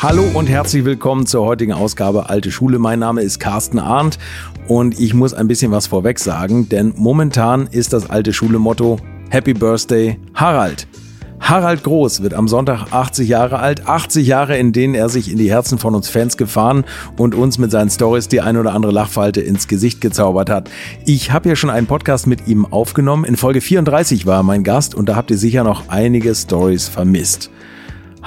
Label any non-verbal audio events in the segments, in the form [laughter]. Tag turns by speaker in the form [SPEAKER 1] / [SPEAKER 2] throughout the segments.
[SPEAKER 1] Hallo und herzlich willkommen zur heutigen Ausgabe Alte Schule. Mein Name ist Carsten Arndt und ich muss ein bisschen was vorweg sagen, denn momentan ist das Alte Schule Motto Happy Birthday Harald. Harald Groß wird am Sonntag 80 Jahre alt. 80 Jahre, in denen er sich in die Herzen von uns Fans gefahren und uns mit seinen Stories die ein oder andere Lachfalte ins Gesicht gezaubert hat. Ich habe ja schon einen Podcast mit ihm aufgenommen. In Folge 34 war er mein Gast und da habt ihr sicher noch einige Stories vermisst.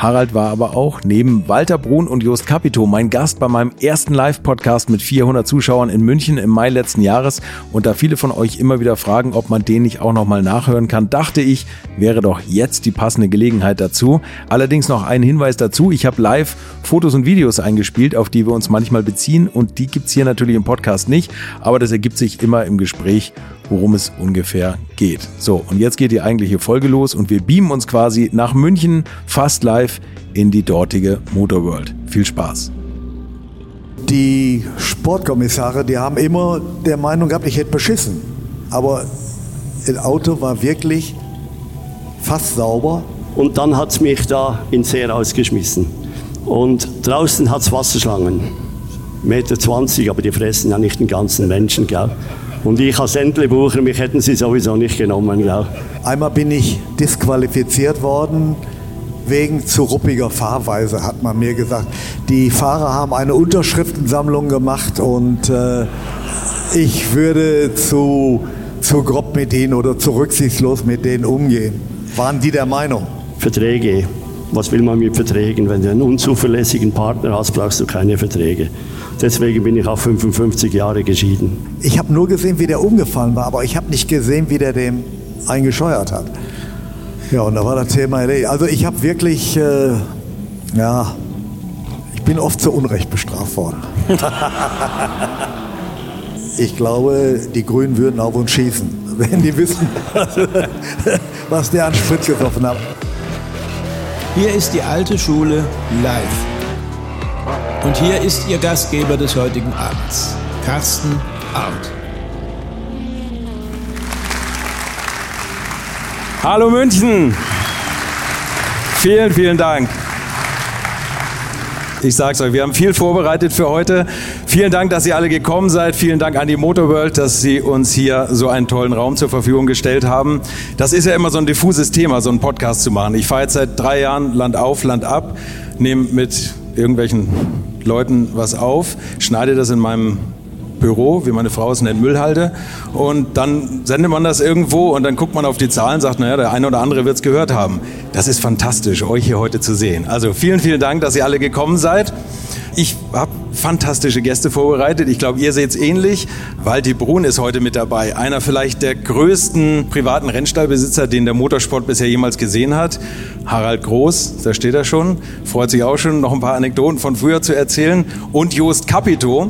[SPEAKER 1] Harald war aber auch neben Walter Brun und Jost Capito mein Gast bei meinem ersten Live-Podcast mit 400 Zuschauern in München im Mai letzten Jahres. Und da viele von euch immer wieder fragen, ob man den nicht auch nochmal nachhören kann, dachte ich, wäre doch jetzt die passende Gelegenheit dazu. Allerdings noch ein Hinweis dazu. Ich habe live Fotos und Videos eingespielt, auf die wir uns manchmal beziehen. Und die gibt's hier natürlich im Podcast nicht. Aber das ergibt sich immer im Gespräch worum es ungefähr geht. So, und jetzt geht die eigentliche Folge los und wir beamen uns quasi nach München fast live in die dortige Motorworld. Viel Spaß.
[SPEAKER 2] Die Sportkommissare, die haben immer der Meinung gehabt, ich hätte beschissen. Aber das Auto war wirklich fast sauber.
[SPEAKER 3] Und dann hat es mich da ins See rausgeschmissen. Und draußen hat es Wasserschlangen. Meter 20, aber die fressen ja nicht den ganzen Menschen, gell? Und ich als Entlebucher, mich hätten sie sowieso nicht genommen. Ja.
[SPEAKER 2] Einmal bin ich disqualifiziert worden wegen zu ruppiger Fahrweise, hat man mir gesagt. Die Fahrer haben eine Unterschriftensammlung gemacht und äh, ich würde zu, zu grob mit ihnen oder zu rücksichtslos mit denen umgehen. Waren die der Meinung?
[SPEAKER 3] Verträge. Was will man mit Verträgen? Wenn du einen unzuverlässigen Partner hast, brauchst du keine Verträge. Deswegen bin ich auch 55 Jahre geschieden.
[SPEAKER 2] Ich habe nur gesehen, wie der umgefallen war, aber ich habe nicht gesehen, wie der dem eingescheuert hat. Ja, und da war das Thema. Also ich habe wirklich, äh, ja, ich bin oft zu Unrecht bestraft worden. [laughs] ich glaube, die Grünen würden auf uns schießen, wenn die wissen, [laughs] was der an Sprit getroffen hat.
[SPEAKER 4] Hier ist die alte Schule live. Und hier ist Ihr Gastgeber des heutigen Abends, Carsten Arndt.
[SPEAKER 1] Hallo München! Vielen, vielen Dank. Ich sag's euch, wir haben viel vorbereitet für heute. Vielen Dank, dass ihr alle gekommen seid. Vielen Dank an die Motorworld, dass sie uns hier so einen tollen Raum zur Verfügung gestellt haben. Das ist ja immer so ein diffuses Thema, so einen Podcast zu machen. Ich fahre jetzt seit drei Jahren Land auf, Land ab, nehme mit irgendwelchen Leuten was auf, schneide das in meinem Büro, wie meine Frau es nennt, Müllhalde. Und dann sendet man das irgendwo und dann guckt man auf die Zahlen, sagt, naja, der eine oder andere wird es gehört haben. Das ist fantastisch, euch hier heute zu sehen. Also vielen, vielen Dank, dass ihr alle gekommen seid. Ich habe fantastische Gäste vorbereitet. Ich glaube, ihr seht es ähnlich. Walti Brun ist heute mit dabei. Einer vielleicht der größten privaten Rennstallbesitzer, den der Motorsport bisher jemals gesehen hat. Harald Groß, da steht er schon. Freut sich auch schon, noch ein paar Anekdoten von früher zu erzählen. Und Jost Capito,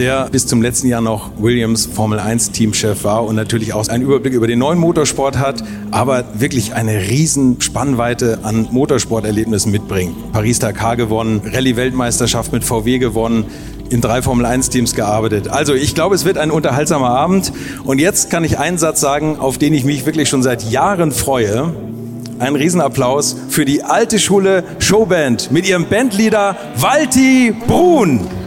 [SPEAKER 1] der bis zum letzten Jahr noch Williams Formel 1 Teamchef war und natürlich auch einen Überblick über den neuen Motorsport hat, aber wirklich eine riesen Spannweite an Motorsporterlebnissen mitbringt. Paris-Dakar gewonnen, Rallye-Weltmeisterschaft mit VW gewonnen, in drei Formel 1 Teams gearbeitet. Also ich glaube, es wird ein unterhaltsamer Abend. Und jetzt kann ich einen Satz sagen, auf den ich mich wirklich schon seit Jahren freue. Ein Riesenapplaus für die alte Schule Showband mit ihrem Bandleader Walti Brun.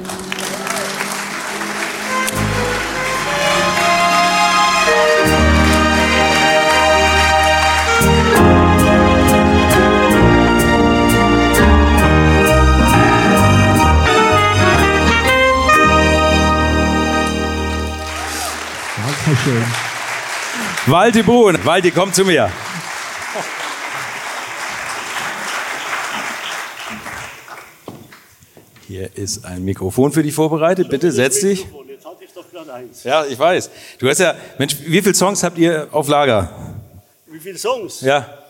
[SPEAKER 1] Dankeschön. Walti Brun, Walti, komm zu mir. Hier ist ein Mikrofon für dich vorbereitet. Bitte setz dich. Jetzt hatte ich doch gerade eins. Ja, ich weiß. Du hast ja, Mensch, wie viele Songs habt ihr auf Lager?
[SPEAKER 3] Wie viele Songs?
[SPEAKER 1] Ja.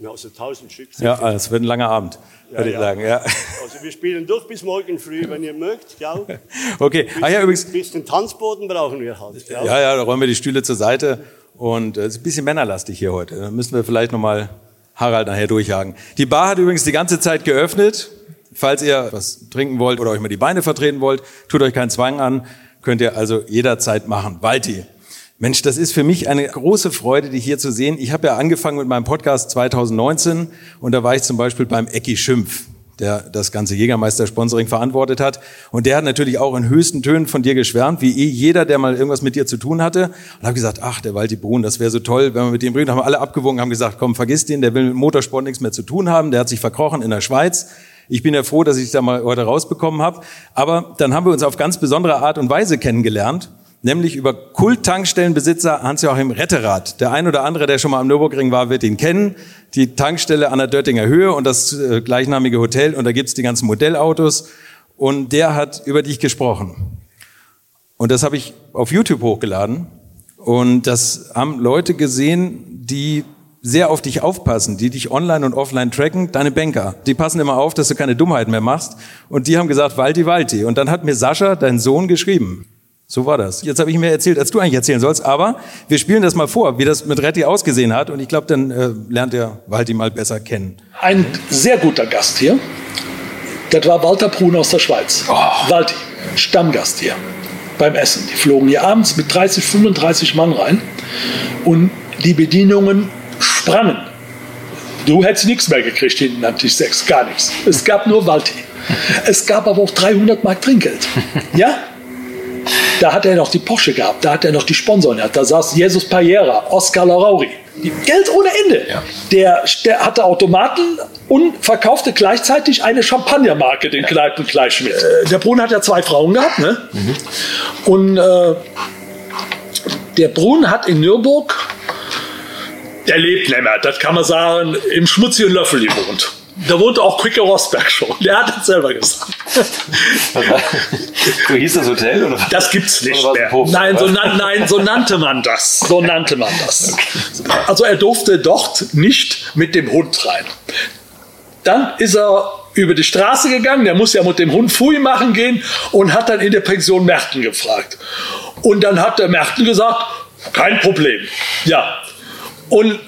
[SPEAKER 3] Ja, so tausend Stück.
[SPEAKER 1] Ja, es wird ein langer Abend, ja, würde ich sagen. Ja.
[SPEAKER 3] Also wir spielen durch bis morgen früh, wenn ihr mögt, gell? [laughs]
[SPEAKER 1] Okay.
[SPEAKER 3] Bisschen, ah, ja, übrigens. Ein bisschen Tanzboden brauchen wir halt.
[SPEAKER 1] Gell? Ja, ja, da räumen wir die Stühle zur Seite. Und es ist ein bisschen männerlastig hier heute. Da müssen wir vielleicht nochmal Harald nachher durchjagen. Die Bar hat übrigens die ganze Zeit geöffnet. Falls ihr was trinken wollt oder euch mal die Beine vertreten wollt, tut euch keinen Zwang an. Könnt ihr also jederzeit machen. Walti. Mensch, das ist für mich eine große Freude, dich hier zu sehen. Ich habe ja angefangen mit meinem Podcast 2019 und da war ich zum Beispiel beim Ecki Schimpf. der das ganze Jägermeister-Sponsoring verantwortet hat. Und der hat natürlich auch in höchsten Tönen von dir geschwärmt, wie eh jeder, der mal irgendwas mit dir zu tun hatte. Und habe gesagt, ach, der Walti Brun, das wäre so toll, wenn wir mit dem reden. Haben alle abgewogen, haben gesagt, komm, vergiss den, der will mit Motorsport nichts mehr zu tun haben. Der hat sich verkrochen in der Schweiz. Ich bin ja froh, dass ich da mal heute rausbekommen habe. Aber dann haben wir uns auf ganz besondere Art und Weise kennengelernt nämlich über Kult-Tankstellenbesitzer Hans-Joachim Retterath. Der ein oder andere, der schon mal am Nürburgring war, wird ihn kennen. Die Tankstelle an der Dörtinger Höhe und das äh, gleichnamige Hotel und da gibt's die ganzen Modellautos. Und der hat über dich gesprochen. Und das habe ich auf YouTube hochgeladen. Und das haben Leute gesehen, die sehr auf dich aufpassen, die dich online und offline tracken, deine Banker. Die passen immer auf, dass du keine Dummheiten mehr machst. Und die haben gesagt, Walti, Walti. Und dann hat mir Sascha, dein Sohn, geschrieben. So war das. Jetzt habe ich mir erzählt, als du eigentlich erzählen sollst, aber wir spielen das mal vor, wie das mit Retti ausgesehen hat und ich glaube, dann äh, lernt er Walti mal besser kennen.
[SPEAKER 5] Ein sehr guter Gast hier, das war Walter Brun aus der Schweiz. Oh. Walti, Stammgast hier beim Essen. Die flogen hier abends mit 30, 35 Mann rein und die Bedienungen sprangen. Du hättest nichts mehr gekriegt hinten am Tisch 6, gar nichts. Es gab nur Walti. Es gab aber auch 300 Mark Trinkgeld. Ja? Da hat er noch die Porsche gehabt, da hat er noch die Sponsoren gehabt. Da saß Jesus Payera, Oscar Larauri. Geld ohne Ende. Ja. Der, der, hatte Automaten und verkaufte gleichzeitig eine Champagnermarke, den Kneipenkleisch mit. Äh, der Brun hat ja zwei Frauen gehabt. Ne? Mhm. Und äh, der Brun hat in Nürburg, der lebt nicht mehr, das kann man sagen, im schmutzigen Löffel gewohnt. Da wohnte auch Quicker Rosberg schon. Der hat das selber gesagt. [laughs]
[SPEAKER 1] so hieß das Hotel? Oder?
[SPEAKER 5] Das gibt's nicht mehr. Nein so, nein, so nannte man das. So nannte man das. Okay. Also er durfte dort nicht mit dem Hund rein. Dann ist er über die Straße gegangen, der muss ja mit dem Hund Fui machen gehen und hat dann in der Pension Merten gefragt. Und dann hat der Merten gesagt, kein Problem. Ja. Und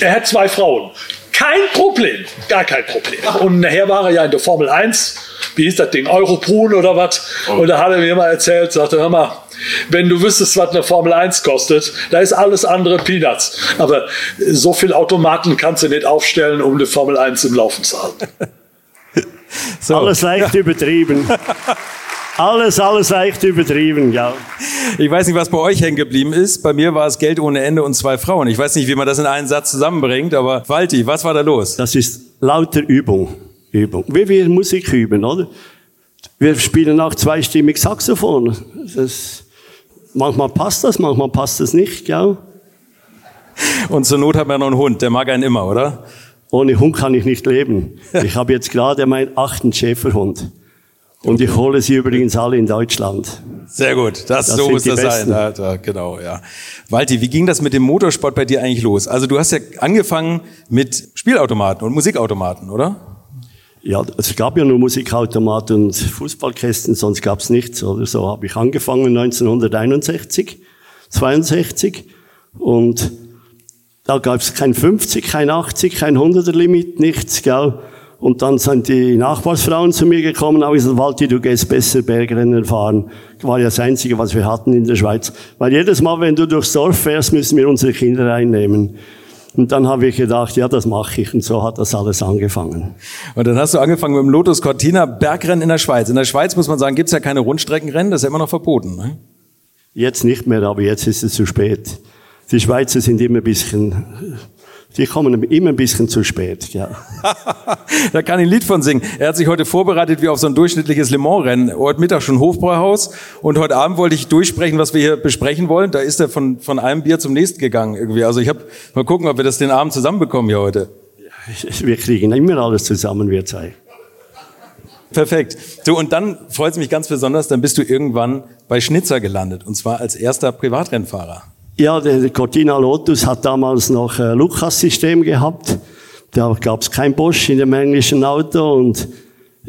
[SPEAKER 5] er hat zwei Frauen. Kein Problem, gar kein Problem. Und nachher war er ja in der Formel 1, wie hieß das Ding, Eurobrun oder was? Oh. Und da hat er mir mal erzählt, sagte, hör mal, wenn du wüsstest, was eine Formel 1 kostet, da ist alles andere Peanuts. Aber so viel Automaten kannst du nicht aufstellen, um eine Formel 1 im Laufen zu halten. [laughs]
[SPEAKER 3] So. Alles leicht übertrieben. [laughs] Alles, alles leicht übertrieben, ja.
[SPEAKER 1] Ich weiß nicht, was bei euch hängen geblieben ist. Bei mir war es Geld ohne Ende und zwei Frauen. Ich weiß nicht, wie man das in einen Satz zusammenbringt, aber Walti, was war da los?
[SPEAKER 3] Das ist lauter Übung. Übung. Wie wir Musik üben, oder? Wir spielen auch zweistimmig Saxophon. Das, manchmal passt das, manchmal passt das nicht, ja.
[SPEAKER 1] Und zur Not hat man noch einen Hund, der mag einen immer, oder?
[SPEAKER 3] Ohne Hund kann ich nicht leben. Ich habe jetzt gerade meinen achten Schäferhund. Und ich hole sie übrigens alle in Deutschland.
[SPEAKER 1] Sehr gut, das, das so muss das Besten. sein. Ja, genau, ja. Walti, wie ging das mit dem Motorsport bei dir eigentlich los? Also du hast ja angefangen mit Spielautomaten und Musikautomaten, oder?
[SPEAKER 3] Ja, es gab ja nur Musikautomaten und Fußballkästen, sonst gab es nichts. Oder so habe ich angefangen 1961, 62 und da gab es kein 50, kein 80, kein 100er Limit, nichts, gell? Und dann sind die Nachbarsfrauen zu mir gekommen und haben gesagt, Walti, du gehst besser Bergrennen fahren. War ja das Einzige, was wir hatten in der Schweiz. Weil jedes Mal, wenn du durchs Dorf fährst, müssen wir unsere Kinder reinnehmen. Und dann habe ich gedacht, ja, das mache ich. Und so hat das alles angefangen.
[SPEAKER 1] Und dann hast du angefangen mit dem Lotus Cortina Bergrennen in der Schweiz. In der Schweiz, muss man sagen, gibt's ja keine Rundstreckenrennen, das ist ja immer noch verboten. Ne?
[SPEAKER 3] Jetzt nicht mehr, aber jetzt ist es zu spät. Die Schweizer sind immer ein bisschen die kommen immer ein bisschen zu spät, ja. [laughs]
[SPEAKER 1] da kann ich ein Lied von singen. Er hat sich heute vorbereitet wie auf so ein durchschnittliches Le Mans-Rennen. Heute Mittag schon Hofbräuhaus und heute Abend wollte ich durchsprechen, was wir hier besprechen wollen. Da ist er von, von einem Bier zum nächsten gegangen irgendwie. Also ich habe mal gucken, ob wir das den Abend zusammenbekommen hier heute. [laughs]
[SPEAKER 3] Wir kriegen immer alles zusammen, wir zwei.
[SPEAKER 1] Perfekt. So, und dann freut es mich ganz besonders, dann bist du irgendwann bei Schnitzer gelandet. Und zwar als erster Privatrennfahrer.
[SPEAKER 3] Ja, der Cortina Lotus hat damals noch ein Lucas-System gehabt. Da gab es kein Bosch in dem englischen Auto und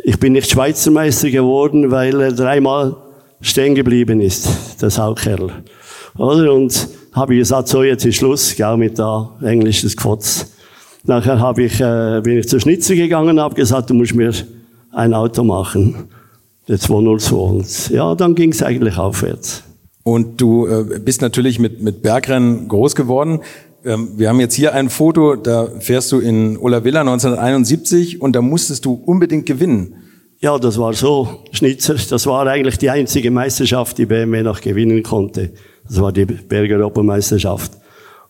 [SPEAKER 3] ich bin nicht Schweizer Meister geworden, weil er dreimal stehen geblieben ist, der Saukerl. Oder? Und habe ich gesagt, so jetzt ist Schluss, gell, mit der englischen Quotz. Nachher habe ich, äh, bin ich zur Schnitzer gegangen, habe gesagt, du musst mir ein Auto machen, der 202. Und ja, dann ging es eigentlich aufwärts.
[SPEAKER 1] Und du äh, bist natürlich mit, mit Bergrennen groß geworden. Ähm, wir haben jetzt hier ein Foto, da fährst du in Ola Villa 1971 und da musstest du unbedingt gewinnen.
[SPEAKER 3] Ja, das war so, Schnitzer. Das war eigentlich die einzige Meisterschaft, die BMW noch gewinnen konnte. Das war die Berger Europameisterschaft.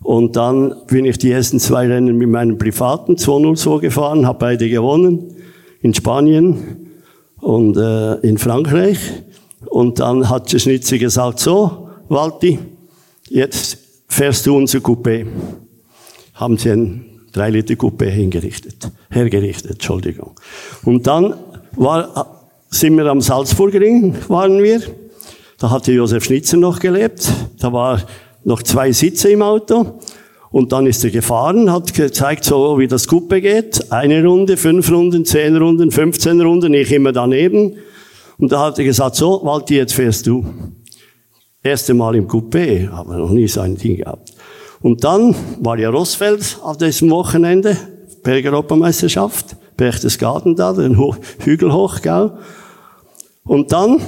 [SPEAKER 3] Und dann bin ich die ersten zwei Rennen mit meinem privaten 202 gefahren, habe beide gewonnen. In Spanien und äh, in Frankreich. Und dann hat der Schnitzer gesagt, so, Walti, jetzt fährst du unser Coupé. Haben sie ein 3 Liter Coupé hingerichtet, hergerichtet, Entschuldigung. Und dann war, sind wir am Salzburgring, waren wir. Da hatte Josef Schnitzer noch gelebt. Da war noch zwei Sitze im Auto. Und dann ist er gefahren, hat gezeigt, so wie das Coupé geht. Eine Runde, fünf Runden, zehn Runden, 15 Runden, ich immer daneben. Und da hat er gesagt, so, Walti, jetzt fährst du. Erste Mal im Coupé, haben wir noch nie so ein Ding gehabt. Und dann war ja Rossfeld auf diesem Wochenende, Berger Europameisterschaft, Berchtesgaden da, den Hügel hoch, gell? Und dann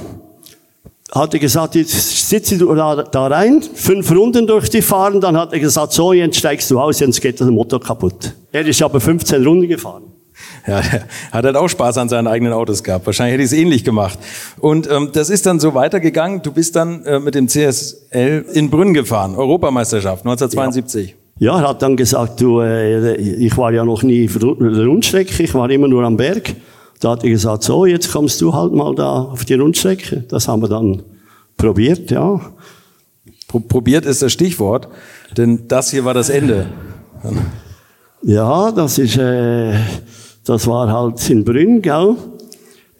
[SPEAKER 3] hat er gesagt, jetzt sitze du da, rein, fünf Runden durch die fahren, dann hat er gesagt, so, jetzt steigst du aus, jetzt geht das Motor kaputt. Er ist aber 15 Runden gefahren. [laughs]
[SPEAKER 1] Ja, hat halt auch Spaß an seinen eigenen Autos gehabt. Wahrscheinlich hätte ich es ähnlich gemacht. Und ähm, das ist dann so weitergegangen. Du bist dann äh, mit dem CSL in Brünn gefahren, Europameisterschaft 1972.
[SPEAKER 3] Ja. ja, er hat dann gesagt, du, äh, ich war ja noch nie auf der Rundstrecke, ich war immer nur am Berg. Da hat er gesagt, so, jetzt kommst du halt mal da auf die Rundstrecke. Das haben wir dann probiert, ja.
[SPEAKER 1] Probiert ist das Stichwort, denn das hier war das Ende.
[SPEAKER 3] Ja, das ist, äh, das war halt in Brünn, gell?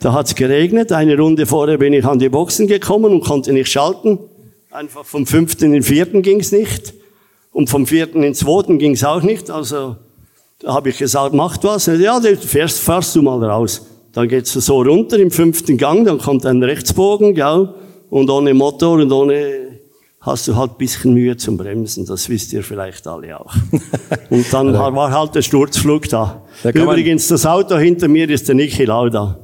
[SPEAKER 3] Da hat's geregnet. Eine Runde vorher bin ich an die Boxen gekommen und konnte nicht schalten. Einfach vom fünften in den vierten ging's nicht. Und vom vierten in den zweiten ging's auch nicht. Also da habe ich gesagt, macht was. Ja, fährst, fährst du mal raus. Dann geht's so runter im fünften Gang, dann kommt ein Rechtsbogen, gell? Und ohne Motor und ohne hast du halt ein bisschen Mühe zum Bremsen. Das wisst ihr vielleicht alle auch. [laughs] Und dann war halt der Sturzflug da. da Übrigens, das Auto hinter mir ist der Niki Lauda.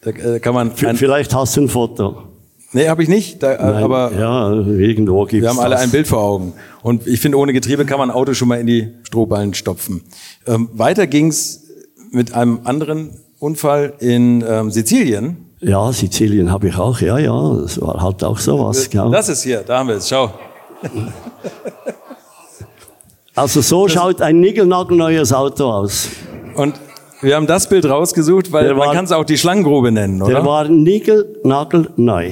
[SPEAKER 3] Da äh, kann man vielleicht hast du ein Foto.
[SPEAKER 1] Nee, habe ich nicht. Da,
[SPEAKER 3] Nein, aber ja, irgendwo gibt's
[SPEAKER 1] Wir haben alle das. ein Bild vor Augen. Und ich finde, ohne Getriebe kann man ein Auto schon mal in die Strohballen stopfen. Ähm, weiter ging's mit einem anderen Unfall in ähm, Sizilien.
[SPEAKER 3] Ja, Sizilien habe ich auch, ja, ja. Das war halt auch sowas.
[SPEAKER 1] Gell? Das ist hier, da haben wir es, schau. [laughs]
[SPEAKER 3] Also so das schaut ein niegelnagelneues Auto aus.
[SPEAKER 1] Und wir haben das Bild rausgesucht, weil der man kann es auch die Schlangengrube nennen, oder?
[SPEAKER 3] Der war niegelnagelneu.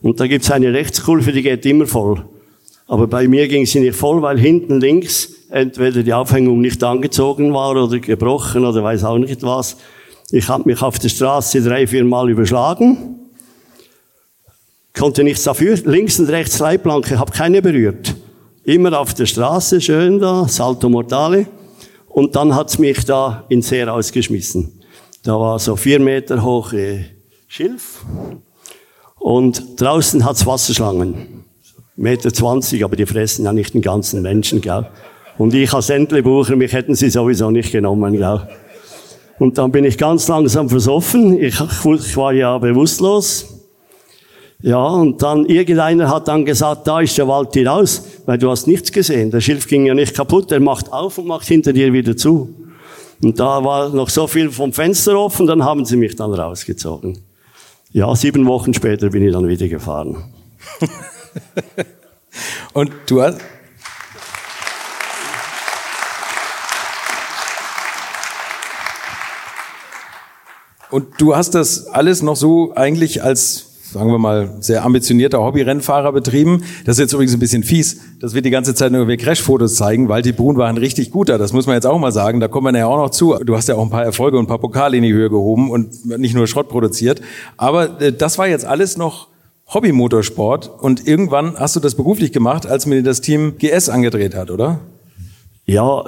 [SPEAKER 3] Und da gibt es eine Rechtskurve, die geht immer voll. Aber bei mir ging sie nicht voll, weil hinten links entweder die Aufhängung nicht angezogen war oder gebrochen oder weiß auch nicht was. Ich habe mich auf der Straße drei, vier Mal überschlagen. Konnte nichts dafür. Links und rechts Leitplanke, habe keine berührt. Immer auf der Straße, schön da, Salto Mortale. Und dann hat's mich da ins See rausgeschmissen. Da war so vier Meter hohe Schilf. Und draußen hat's Wasserschlangen. Meter zwanzig, aber die fressen ja nicht den ganzen Menschen, gell. Und ich als Entlebucher, mich hätten sie sowieso nicht genommen, gell. Und dann bin ich ganz langsam versoffen. Ich, ich war ja bewusstlos. Ja, und dann irgendeiner hat dann gesagt, da ist der Wald hier raus, weil du hast nichts gesehen. Der Schilf ging ja nicht kaputt, der macht auf und macht hinter dir wieder zu. Und da war noch so viel vom Fenster offen, dann haben sie mich dann rausgezogen. Ja, sieben Wochen später bin ich dann wieder gefahren. [laughs]
[SPEAKER 1] und du hast, Und du hast das alles noch so eigentlich als sagen wir mal, sehr ambitionierter Hobbyrennfahrer betrieben. Das ist jetzt übrigens ein bisschen fies, dass wir die ganze Zeit nur Crash-Fotos zeigen. Walti Brun war ein richtig guter, das muss man jetzt auch mal sagen. Da kommen wir ja auch noch zu. Du hast ja auch ein paar Erfolge und ein paar Pokale in die Höhe gehoben und nicht nur Schrott produziert. Aber äh, das war jetzt alles noch Hobbymotorsport und irgendwann hast du das beruflich gemacht, als mir das Team GS angedreht hat, oder?
[SPEAKER 3] Ja,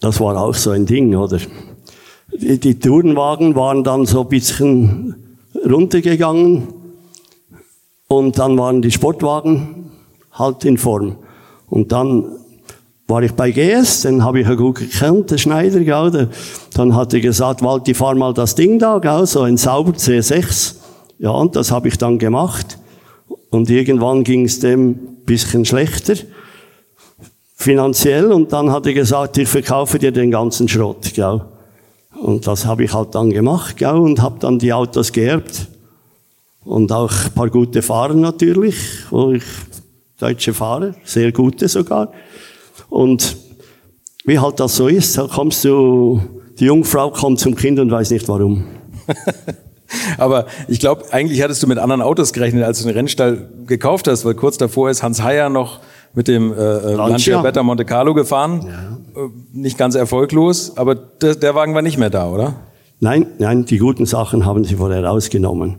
[SPEAKER 3] das war auch so ein Ding, oder? Die, die Tourenwagen waren dann so ein bisschen runtergegangen und dann waren die Sportwagen halt in Form. Und dann war ich bei GS, den habe ich ja gut gekannt, der Schneider, gell? Dann hat er gesagt, Walti, fahr mal das Ding da, gell? so ein Sauber C6. Ja, und das habe ich dann gemacht. Und irgendwann ging es dem bisschen schlechter. finanziell und dann hat er gesagt, ich verkaufe dir den ganzen Schrott, gell? Und das habe ich halt dann gemacht, gell? Und habe dann die Autos geerbt und auch ein paar gute Fahrer natürlich, wo ich deutsche Fahrer, sehr gute sogar. Und wie halt das so ist, da kommst du, die Jungfrau kommt zum Kind und weiß nicht warum. [laughs]
[SPEAKER 1] Aber ich glaube, eigentlich hattest du mit anderen Autos gerechnet, als du den Rennstall gekauft hast, weil kurz davor ist Hans Heyer noch mit dem äh, äh Lancia Beta Monte Carlo gefahren. Ja. Äh, nicht ganz erfolglos, aber der, der Wagen war nicht mehr da, oder?
[SPEAKER 3] Nein, nein, die guten Sachen haben sie vorher rausgenommen.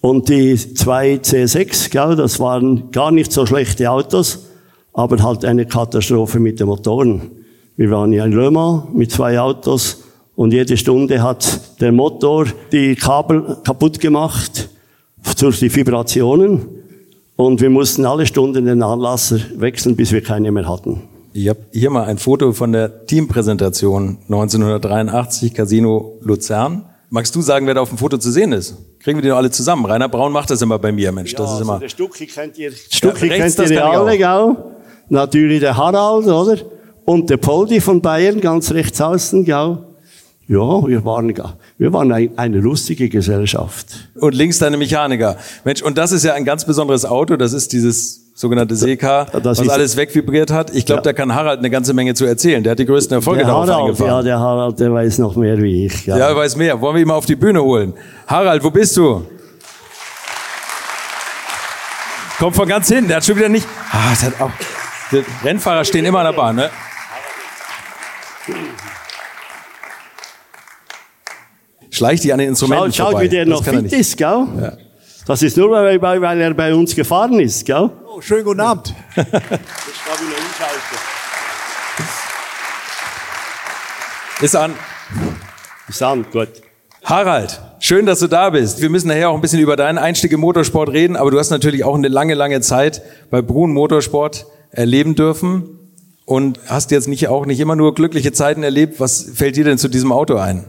[SPEAKER 3] Und die zwei C6, gell, das waren gar nicht so schlechte Autos, aber halt eine Katastrophe mit den Motoren. Wir waren ja in Le Mans mit zwei Autos und jede Stunde hat der Motor die Kabel kaputt gemacht durch die Vibrationen und wir mussten alle Stunden den Anlasser wechseln, bis wir keine mehr hatten.
[SPEAKER 1] Ich habe hier mal ein Foto von der Teampräsentation 1983 Casino Luzern. Magst du sagen, wer da auf dem Foto zu sehen ist? Kriegen wir die noch alle zusammen? Rainer Braun macht das immer bei mir, Mensch. Das
[SPEAKER 3] ja,
[SPEAKER 1] ist immer.
[SPEAKER 3] Also der Stucki kennt ihr, Stucki ja, kennt ihr alle, gell? Natürlich der Harald, oder? Und der Poldi von Bayern, ganz rechts außen, gell? Ja, wir waren, wir waren eine lustige Gesellschaft.
[SPEAKER 1] Und links deine Mechaniker. Mensch, und das ist ja ein ganz besonderes Auto. Das ist dieses sogenannte Seeker, was alles wegvibriert hat. Ich glaube, ja. da kann Harald eine ganze Menge zu erzählen. Der hat die größten Erfolge der darauf
[SPEAKER 3] Harald,
[SPEAKER 1] eingefahren.
[SPEAKER 3] Ja, der Harald, der weiß noch mehr wie ich.
[SPEAKER 1] Ja, ja er weiß mehr. Wollen wir ihn mal auf die Bühne holen? Harald, wo bist du? Kommt von ganz hinten. Der hat schon wieder nicht. Ah, das hat auch. Die Rennfahrer stehen immer an der Bahn, ne? Schleicht die an den Instrumenten
[SPEAKER 3] Schau,
[SPEAKER 1] schau
[SPEAKER 3] wie der noch fit ist, gell? Ja. Das ist nur, weil, weil, er bei uns gefahren ist, gell?
[SPEAKER 2] Oh, schönen guten Abend. [laughs]
[SPEAKER 1] ist an.
[SPEAKER 3] Ist an, gut.
[SPEAKER 1] Harald, schön, dass du da bist. Wir müssen nachher auch ein bisschen über deinen Einstieg im Motorsport reden, aber du hast natürlich auch eine lange, lange Zeit bei Brun Motorsport erleben dürfen und hast jetzt nicht auch nicht immer nur glückliche Zeiten erlebt. Was fällt dir denn zu diesem Auto ein?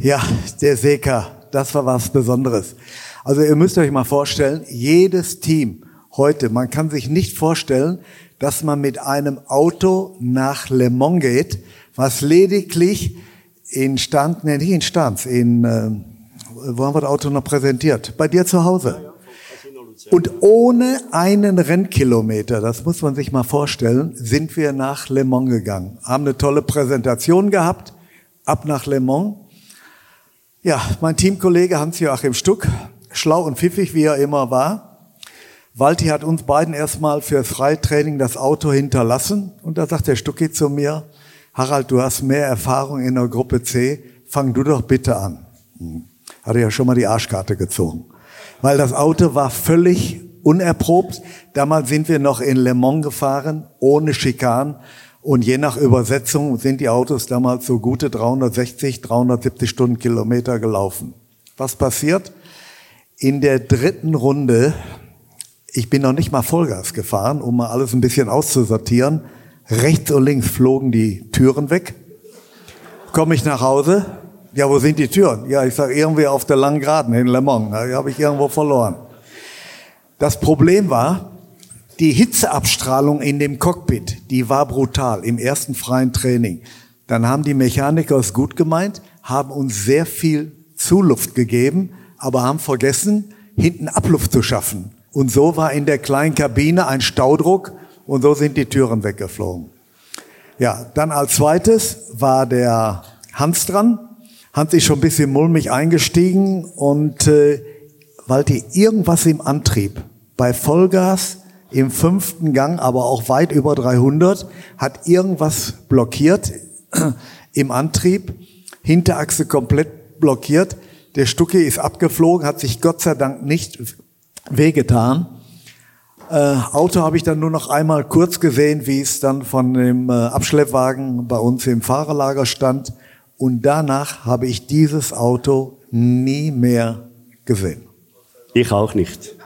[SPEAKER 2] Ja, der Seeker, das war was Besonderes. Also ihr müsst euch mal vorstellen, jedes Team heute, man kann sich nicht vorstellen, dass man mit einem Auto nach Le Mans geht, was lediglich in Stand, nee, nicht in Stanz, in, äh, wo haben wir das Auto noch präsentiert? Bei dir zu Hause. Und ohne einen Rennkilometer, das muss man sich mal vorstellen, sind wir nach Le Mans gegangen. Haben eine tolle Präsentation gehabt, ab nach Le Mans. Ja, mein Teamkollege Hans-Joachim Stuck, schlau und pfiffig wie er immer war. Walti hat uns beiden erstmal für Freitraining das Auto hinterlassen und da sagt der Stucki zu mir, Harald, du hast mehr Erfahrung in der Gruppe C, fang du doch bitte an. Hm. Hatte ja schon mal die Arschkarte gezogen. Weil das Auto war völlig unerprobt. Damals sind wir noch in Le Mans gefahren, ohne Schikan. Und je nach Übersetzung sind die Autos damals so gute 360, 370 Stundenkilometer gelaufen. Was passiert? In der dritten Runde, ich bin noch nicht mal Vollgas gefahren, um mal alles ein bisschen auszusortieren. Rechts und links flogen die Türen weg. Komme ich nach Hause? Ja, wo sind die Türen? Ja, ich sage irgendwie auf der langen Geraden in Le Mans. Die habe ich irgendwo verloren. Das Problem war, die Hitzeabstrahlung in dem Cockpit, die war brutal im ersten freien Training. Dann haben die Mechaniker es gut gemeint, haben uns sehr viel Zuluft gegeben, aber haben vergessen, hinten Abluft zu schaffen. Und so war in der kleinen Kabine ein Staudruck und so sind die Türen weggeflogen. Ja, dann als zweites war der Hans dran. Hans ist schon ein bisschen mulmig eingestiegen und äh, die irgendwas im Antrieb bei Vollgas im fünften Gang, aber auch weit über 300, hat irgendwas blockiert [clears throat] im Antrieb, Hinterachse komplett blockiert. Der Stucke ist abgeflogen, hat sich Gott sei Dank nicht wehgetan. Äh, Auto habe ich dann nur noch einmal kurz gesehen, wie es dann von dem äh, Abschleppwagen bei uns im Fahrerlager stand. Und danach habe ich dieses Auto nie mehr gesehen.
[SPEAKER 3] Ich auch nicht.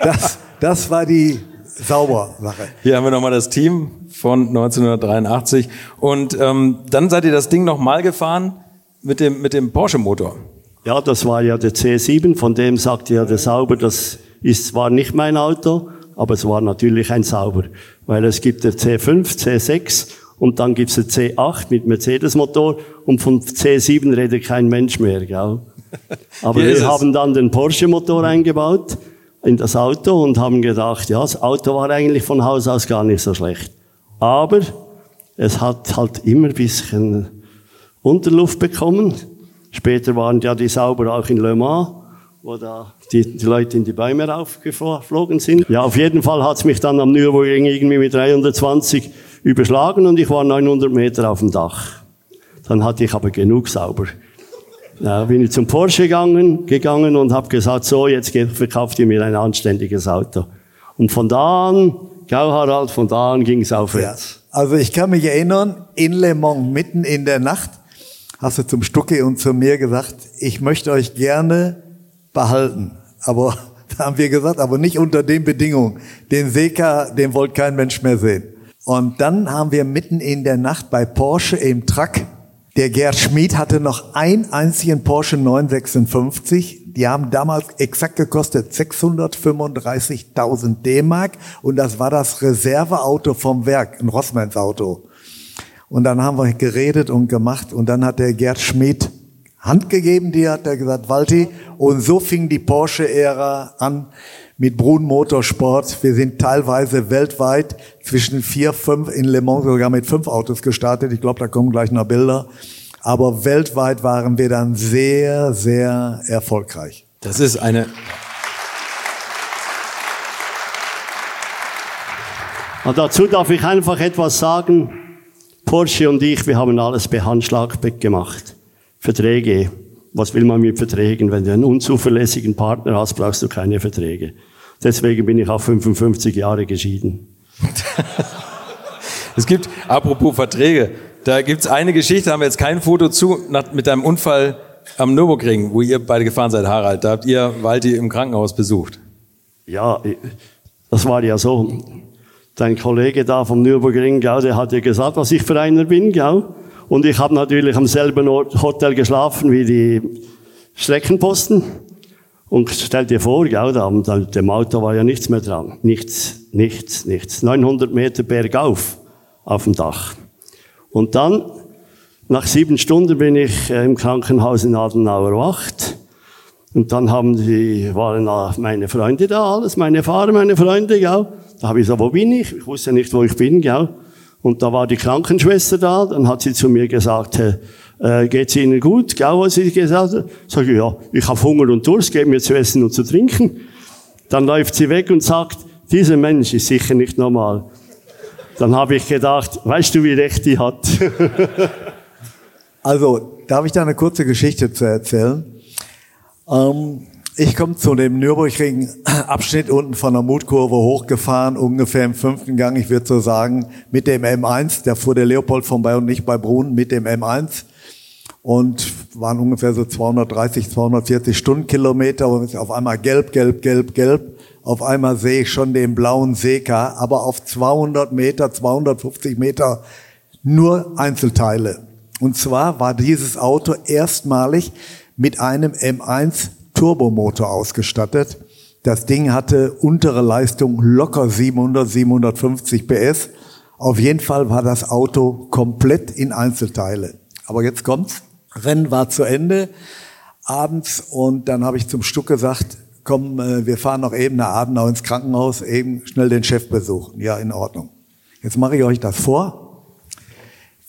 [SPEAKER 2] Das, das war die Saubersache.
[SPEAKER 1] Hier haben wir nochmal das Team von 1983. Und ähm, dann seid ihr das Ding nochmal gefahren mit dem, mit dem Porsche-Motor.
[SPEAKER 3] Ja, das war ja der C7, von dem sagt ja der Sauber, das ist, war nicht mein Auto, aber es war natürlich ein Sauber, weil es gibt der C5, C6 und dann gibt's der C8 mit Mercedes-Motor und von C7 redet kein Mensch mehr, gell? [laughs] Aber wir
[SPEAKER 1] es.
[SPEAKER 3] haben dann den Porsche-Motor eingebaut in das Auto und haben gedacht, ja, das Auto war eigentlich von Haus aus gar nicht so schlecht. Aber es hat halt immer ein bisschen Unterluft bekommen. Später waren ja die Sauber auch in Le Mans, wo da die, die Leute in die Bäume raufgeflogen sind. Ja, auf jeden Fall hat's mich dann am Nürburgring irgendwie mit 320 überschlagen und ich war 900 Meter auf dem Dach. Dann hatte ich aber genug Sauber. Ja, bin ich zum Porsche gegangen, gegangen und habe gesagt, so, jetzt verkauft ihr mir ein anständiges Auto. Und von da an, Gau Harald, von da an ging's
[SPEAKER 2] Ja.
[SPEAKER 3] aufwärts.
[SPEAKER 2] Also ich kann mich erinnern, in Le Mans, mitten in der Nacht, hast du zum Stucki und zu mir gesagt, ich möchte euch gerne behalten. Aber [laughs] da haben wir gesagt, aber nicht unter den Bedingungen. Den Seka, den wollte kein Mensch mehr sehen. Und dann haben wir mitten in der Nacht bei Porsche im Truck, der Gerd Schmid hatte noch einen einzigen Porsche 956. Die haben damals exakt gekostet 635.000 D-Mark und das war das Reserveauto vom Werk, ein Rossmanns Auto. Und dann haben wir geredet und gemacht und dann hat der Gerd Schmid Hand gegeben, die hat er gesagt, Walti, und so fing die Porsche-Ära an mit Brun Motorsport. Wir sind teilweise weltweit zwischen vier, fünf, in Le Mans sogar mit fünf Autos gestartet. Ich glaube, da kommen gleich noch Bilder. Aber weltweit waren wir dann sehr, sehr erfolgreich.
[SPEAKER 1] Das ist eine,
[SPEAKER 3] Und dazu darf ich einfach etwas sagen. Porsche und ich, wir haben alles per Handschlag gemacht. Verträge. Was will man mit Verträgen? Wenn du einen unzuverlässigen Partner hast, brauchst du keine Verträge. Deswegen bin ich auch 55 Jahre geschieden. [laughs]
[SPEAKER 1] es gibt, apropos Verträge, da gibt's eine Geschichte, haben wir jetzt kein Foto zu, mit einem Unfall am Nürburgring, wo ihr beide gefahren seid, Harald. Da habt ihr Walti im Krankenhaus besucht.
[SPEAKER 3] Ja, das war ja so. Dein Kollege da vom Nürburgring, gell, der hat ja gesagt, was ich für einer bin, gell? Und ich habe natürlich am selben Ort, Hotel geschlafen wie die Streckenposten. Und stell dir vor, gell, da, da, dem Auto war ja nichts mehr dran. Nichts, nichts, nichts. 900 Meter bergauf auf dem Dach. Und dann, nach sieben Stunden bin ich äh, im Krankenhaus in Adenauer erwacht. Und dann haben die, waren meine Freunde da, alles, meine Fahrer, meine Freunde, gell. Da habe ich gesagt, wo bin ich? Ich wusste nicht, wo ich bin, gell. Und da war die Krankenschwester da, dann hat sie zu mir gesagt, äh, geht's Ihnen gut, gell, was sie gesagt? Sag ich, ja, ich habe Hunger und Durst, gib mir zu essen und zu trinken. Dann läuft sie weg und sagt, dieser Mensch ist sicher nicht normal. Dann habe ich gedacht, weißt du, wie recht die hat? [laughs]
[SPEAKER 2] Also, darf ich da eine kurze Geschichte zu erzählen? Ähm, ich komme zu dem Nürburgring-Abschnitt unten von der Mutkurve hochgefahren, ungefähr im fünften Gang, ich würde so sagen, mit dem M1. Da fuhr der Leopold vorbei und nicht bei Brun mit dem M1. Und waren ungefähr so 230, 240 Stundenkilometer. Und auf einmal gelb, gelb, gelb, gelb. Auf einmal sehe ich schon den blauen Seka, aber auf 200 Meter, 250 Meter nur Einzelteile. Und zwar war dieses Auto erstmalig mit einem M1 Turbomotor ausgestattet. Das Ding hatte untere Leistung locker 700, 750 PS. Auf jeden Fall war das Auto komplett in Einzelteile. Aber jetzt kommt's. Rennen war zu Ende abends und dann habe ich zum Stuck gesagt, komm, äh, wir fahren noch eben nach Adenau ins Krankenhaus, eben schnell den Chef besuchen. Ja, in Ordnung. Jetzt mache ich euch das vor.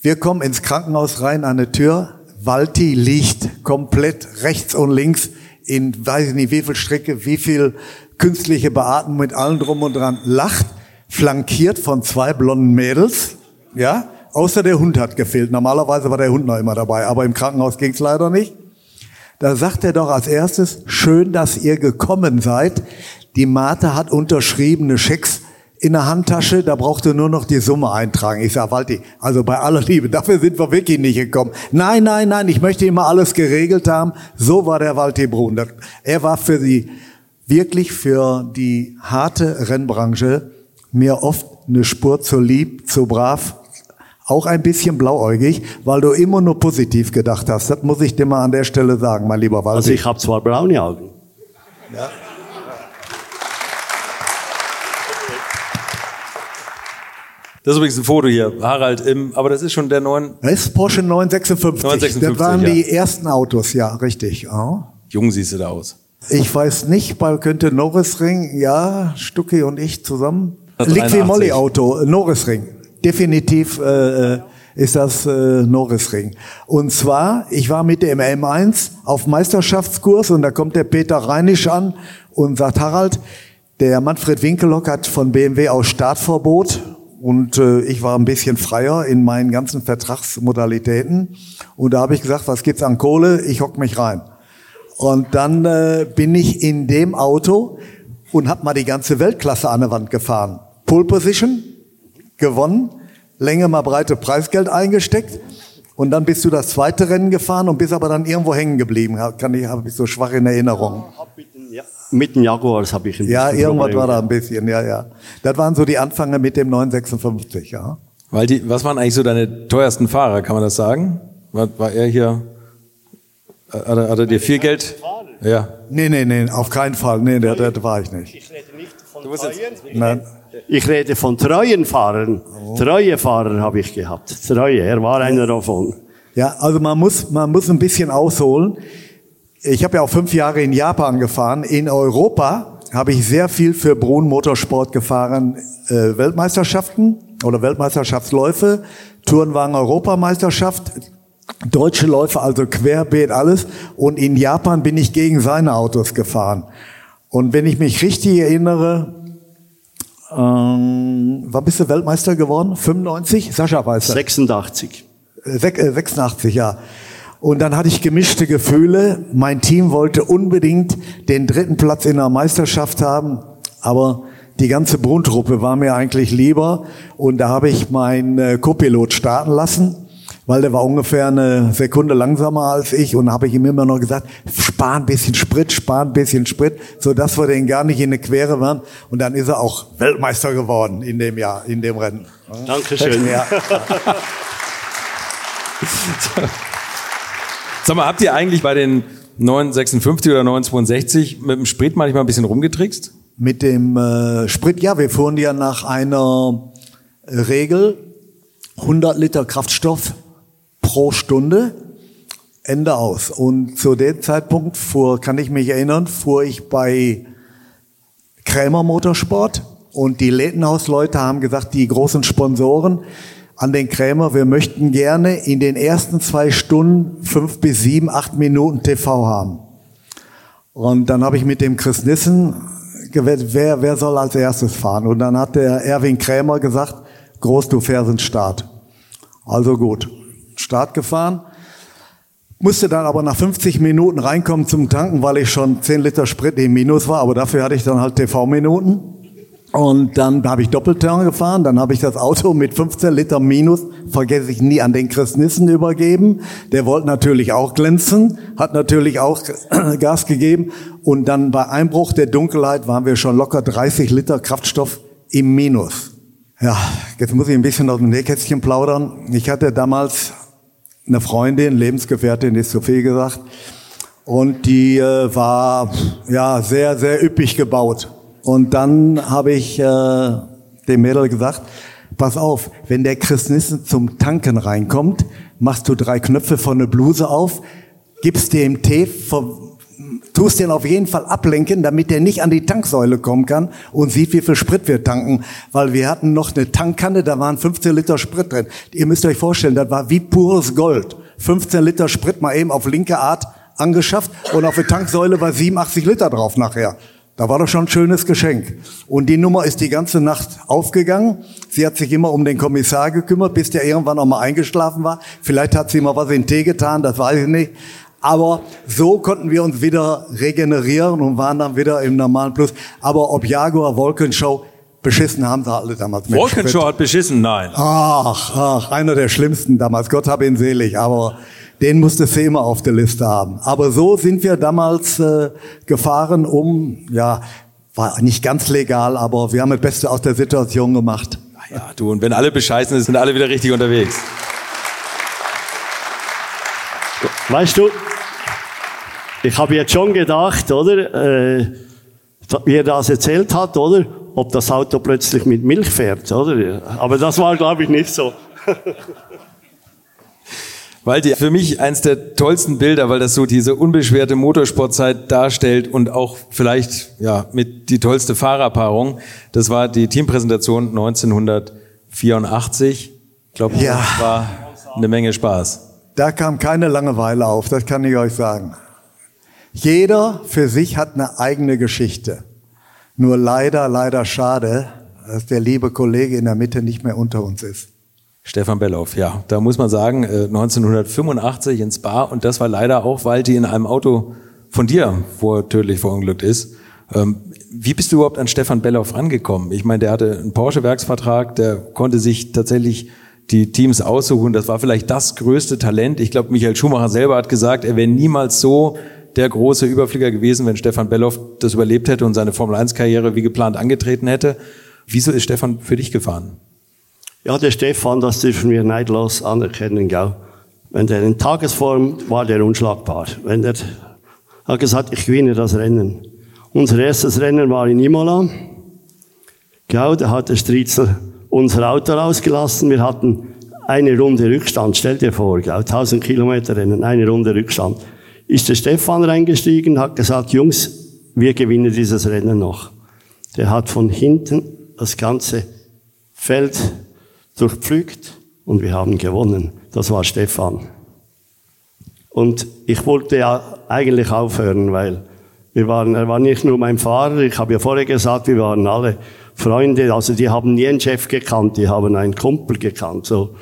[SPEAKER 2] Wir kommen ins Krankenhaus rein an der Tür. Walti liegt komplett rechts und links in weiß ich nicht wie viel Strecke, wie viel künstliche Beatmung mit allem drum und dran, lacht, flankiert von zwei blonden Mädels, ja, außer der Hund hat gefehlt. Normalerweise war der Hund noch immer dabei, aber im Krankenhaus ging's leider nicht. Da sagt er doch als erstes, schön, dass ihr gekommen seid. Die Mate hat unterschriebene Schecks in der Handtasche, da braucht ihr nur noch die Summe eintragen. Ich sag, Walti, also bei aller Liebe, [laughs] dafür sind wir wirklich nicht gekommen. Nein, nein, nein, ich möchte immer alles geregelt haben. So war der Walti Brun. Er war für die, wirklich für die harte Rennbranche mir oft eine Spur zu lieb, zu brav, auch ein bisschen blauäugig, weil du immer nur positiv gedacht hast. Das muss ich dir mal an der Stelle sagen, mein lieber Walti.
[SPEAKER 3] Also ich habe zwar braune Augen.
[SPEAKER 1] Das ist übrigens ein Foto hier. Harald im, aber das ist schon der neuen.
[SPEAKER 2] Das ist Porsche 956.
[SPEAKER 1] 956,
[SPEAKER 2] das waren
[SPEAKER 1] ja.
[SPEAKER 2] die ersten Autos, ja, richtig. Ja.
[SPEAKER 1] Jung siehst du da aus.
[SPEAKER 2] Ich weiß nicht, weil könnte Norrisring, ja, Stucki und ich zusammen.
[SPEAKER 1] Das
[SPEAKER 2] Liqui
[SPEAKER 1] 83.
[SPEAKER 2] Molly Auto, äh, Norrisring. Definitiv äh, äh, ist das äh, Norrisring. Und zwar, ich war mit dem M1 auf Meisterschaftskurs und da kommt der Peter Reinisch an und sagt, Harald, der Manfred Winkelock hat von BMW aus Startverbot und äh, ich war ein bisschen freier in meinen ganzen Vertragsmodalitäten. Und da habe ich gesagt, was gibt's an Kohle? Ich hock mich rein. Und dann äh, bin ich in dem Auto und habe mal die ganze Weltklasse an der Wand gefahren. Pole Position, gewonnen, Länge mal breite Preisgeld eingesteckt. Und dann bist du das zweite Rennen gefahren und bist aber dann irgendwo hängen geblieben. Kann ich, habe ich so schwach in Erinnerung.
[SPEAKER 3] Ja, mit den Jaguars habe ich ein
[SPEAKER 2] Ja, irgendwas war da ein bisschen, ja, ja. Das waren so die Anfänge mit dem 956, ja.
[SPEAKER 1] Weil die, was waren eigentlich so deine teuersten Fahrer, kann man das sagen? War, war er hier, hat er, hat er dir viel Geld? Ja.
[SPEAKER 2] Nee, nee, nee, auf keinen Fall. Nee, das, das war ich nicht.
[SPEAKER 3] Ich rede nicht von
[SPEAKER 1] Du.
[SPEAKER 2] Nein.
[SPEAKER 3] Ich rede von treuen Fahrern. Treue Fahrer habe ich gehabt. Treue, er war einer davon.
[SPEAKER 2] Ja, also man muss, man muss ein bisschen ausholen. Ich habe ja auch fünf Jahre in Japan gefahren. In Europa habe ich sehr viel für Brun Motorsport gefahren. Äh, Weltmeisterschaften oder Weltmeisterschaftsläufe, Tourenwagen Europameisterschaft, deutsche Läufe, also querbeet alles. Und in Japan bin ich gegen seine Autos gefahren. Und wenn ich mich richtig erinnere, ähm, wann bist du Weltmeister geworden? 95? Sascha weiß das.
[SPEAKER 3] 86.
[SPEAKER 2] Sek- äh, 86, ja. Und dann hatte ich gemischte Gefühle. Mein Team wollte unbedingt den dritten Platz in der Meisterschaft haben, aber die ganze Bruntruppe war mir eigentlich lieber. Und da habe ich meinen äh, Co-Pilot starten lassen, weil der war ungefähr eine Sekunde langsamer als ich. Und habe ich ihm immer noch gesagt, spar ein bisschen Sprit, spar ein bisschen Sprit, sodass wir den gar nicht in eine Quere waren. Und dann ist er auch Weltmeister geworden in dem Jahr, in dem Rennen.
[SPEAKER 3] Dankeschön.
[SPEAKER 2] Ja. [laughs]
[SPEAKER 1] Sag mal, habt ihr eigentlich bei den 956 oder 962 mit dem Sprit manchmal ein bisschen rumgetrickst?
[SPEAKER 2] Mit dem äh, Sprit, ja, wir fuhren ja nach einer Regel 100 Liter Kraftstoff pro Stunde, Ende aus. Und zu dem Zeitpunkt fuhr, kann ich mich erinnern, fuhr ich bei Krämer Motorsport und die Lädenhausleute haben gesagt, die großen Sponsoren an den Krämer, wir möchten gerne in den ersten zwei Stunden fünf bis sieben, acht Minuten TV haben. Und dann habe ich mit dem Chris Nissen gewettet, wer, wer soll als erstes fahren? Und dann hat der Erwin Krämer gesagt, Groß, du fährst ins Start. Also gut, Start gefahren. Musste dann aber nach 50 Minuten reinkommen zum Tanken, weil ich schon 10 Liter Sprit im Minus war, aber dafür hatte ich dann halt TV-Minuten. Und dann habe ich Doppelturn gefahren, dann habe ich das Auto mit 15 Liter Minus, vergesse ich nie, an den Chris Nissen übergeben. Der wollte natürlich auch glänzen, hat natürlich auch [clears throat] Gas gegeben. Und dann bei Einbruch der Dunkelheit waren wir schon locker 30 Liter Kraftstoff im Minus. Ja, jetzt muss ich ein bisschen aus dem Nähkästchen plaudern. Ich hatte damals eine Freundin, Lebensgefährtin, ist zu viel gesagt. Und die äh, war ja sehr, sehr üppig gebaut. Und dann habe ich äh, dem Mädel gesagt, pass auf, wenn der Chris Nissen zum Tanken reinkommt, machst du drei Knöpfe von der Bluse auf, gibst dem Tee, tust den auf jeden Fall ablenken, damit der nicht an die Tanksäule kommen kann und sieht, wie viel Sprit wir tanken. Weil wir hatten noch eine Tankkanne, da waren 15 Liter Sprit drin. Ihr müsst euch vorstellen, das war wie pures Gold. 15 Liter Sprit mal eben auf linke Art angeschafft und auf der Tanksäule war 87 Liter drauf nachher. Da war doch schon ein schönes Geschenk. Und die Nummer ist die ganze Nacht aufgegangen. Sie hat sich immer um den Kommissar gekümmert, bis der irgendwann noch mal eingeschlafen war. Vielleicht hat sie mal was in Tee getan, das weiß ich nicht. Aber so konnten wir uns wieder regenerieren und waren dann wieder im normalen Plus. Aber ob Jaguar, Wolkenshow, beschissen haben sie alle damals. mit
[SPEAKER 1] Walkinshaw hat beschissen, nein.
[SPEAKER 2] Ach, ach, einer der schlimmsten damals. Gott hab ihn selig. Aber den musstest du immer auf der Liste haben. Aber so sind wir damals äh, gefahren, um, ja, war nicht ganz legal, aber wir haben das Beste aus der Situation gemacht.
[SPEAKER 1] Ja, du, und wenn alle bescheißen, sind alle wieder richtig unterwegs.
[SPEAKER 3] Weißt du, ich habe jetzt schon gedacht, oder, äh, wie er das erzählt hat, oder? ob das Auto plötzlich mit Milch fährt, oder? Aber das war, glaube ich, nicht so. [laughs]
[SPEAKER 1] Waldi, für mich eins der tollsten Bilder, weil das so diese unbeschwerte Motorsportzeit darstellt und auch vielleicht ja mit die tollste Fahrerpaarung. Das war die Teampräsentation 1984. Ich glaube, ja. das war eine Menge Spaß.
[SPEAKER 2] Da kam keine Langeweile auf, das kann ich euch sagen. Jeder für sich hat eine eigene Geschichte. Nur leider, leider schade, dass der liebe Kollege in der Mitte nicht mehr unter uns ist.
[SPEAKER 1] Stefan Belloff, ja. Da muss man sagen, 1985 ins Bar und das war leider auch, weil die in einem Auto von dir, wo er tödlich verunglückt ist. Ähm, wie bist du überhaupt an Stefan Belloff rangekommen? Ich meine, der hatte einen Porsche-Werksvertrag, der konnte sich tatsächlich die Teams aussuchen. Das war vielleicht das größte Talent. Ich glaube, Michael Schumacher selber hat gesagt, er wäre niemals so der große Überflieger gewesen, wenn Stefan Belloff das überlebt hätte und seine Formel-1-Karriere wie geplant angetreten hätte. Wieso ist Stefan für dich gefahren?
[SPEAKER 3] Ja, der Stefan, das dürfen wir neidlos anerkennen, gell? Wenn der in Tagesform war, der unschlagbar. Wenn der hat gesagt, ich gewinne das Rennen. Unser erstes Rennen war in Imola. Gell, da hat der Striezel unser Auto rausgelassen. Wir hatten eine Runde Rückstand. Stell dir vor, gell, 1000 Kilometer Rennen, eine Runde Rückstand. Ist der Stefan reingestiegen, hat gesagt, Jungs, wir gewinnen dieses Rennen noch. Der hat von hinten das ganze Feld durchpflügt und wir haben gewonnen. Das war Stefan. Und ich wollte ja eigentlich aufhören, weil wir waren, er war nicht nur mein Fahrer, ich habe ja vorher gesagt, wir waren alle Freunde, also die haben nie einen Chef gekannt, die haben einen Kumpel gekannt. So,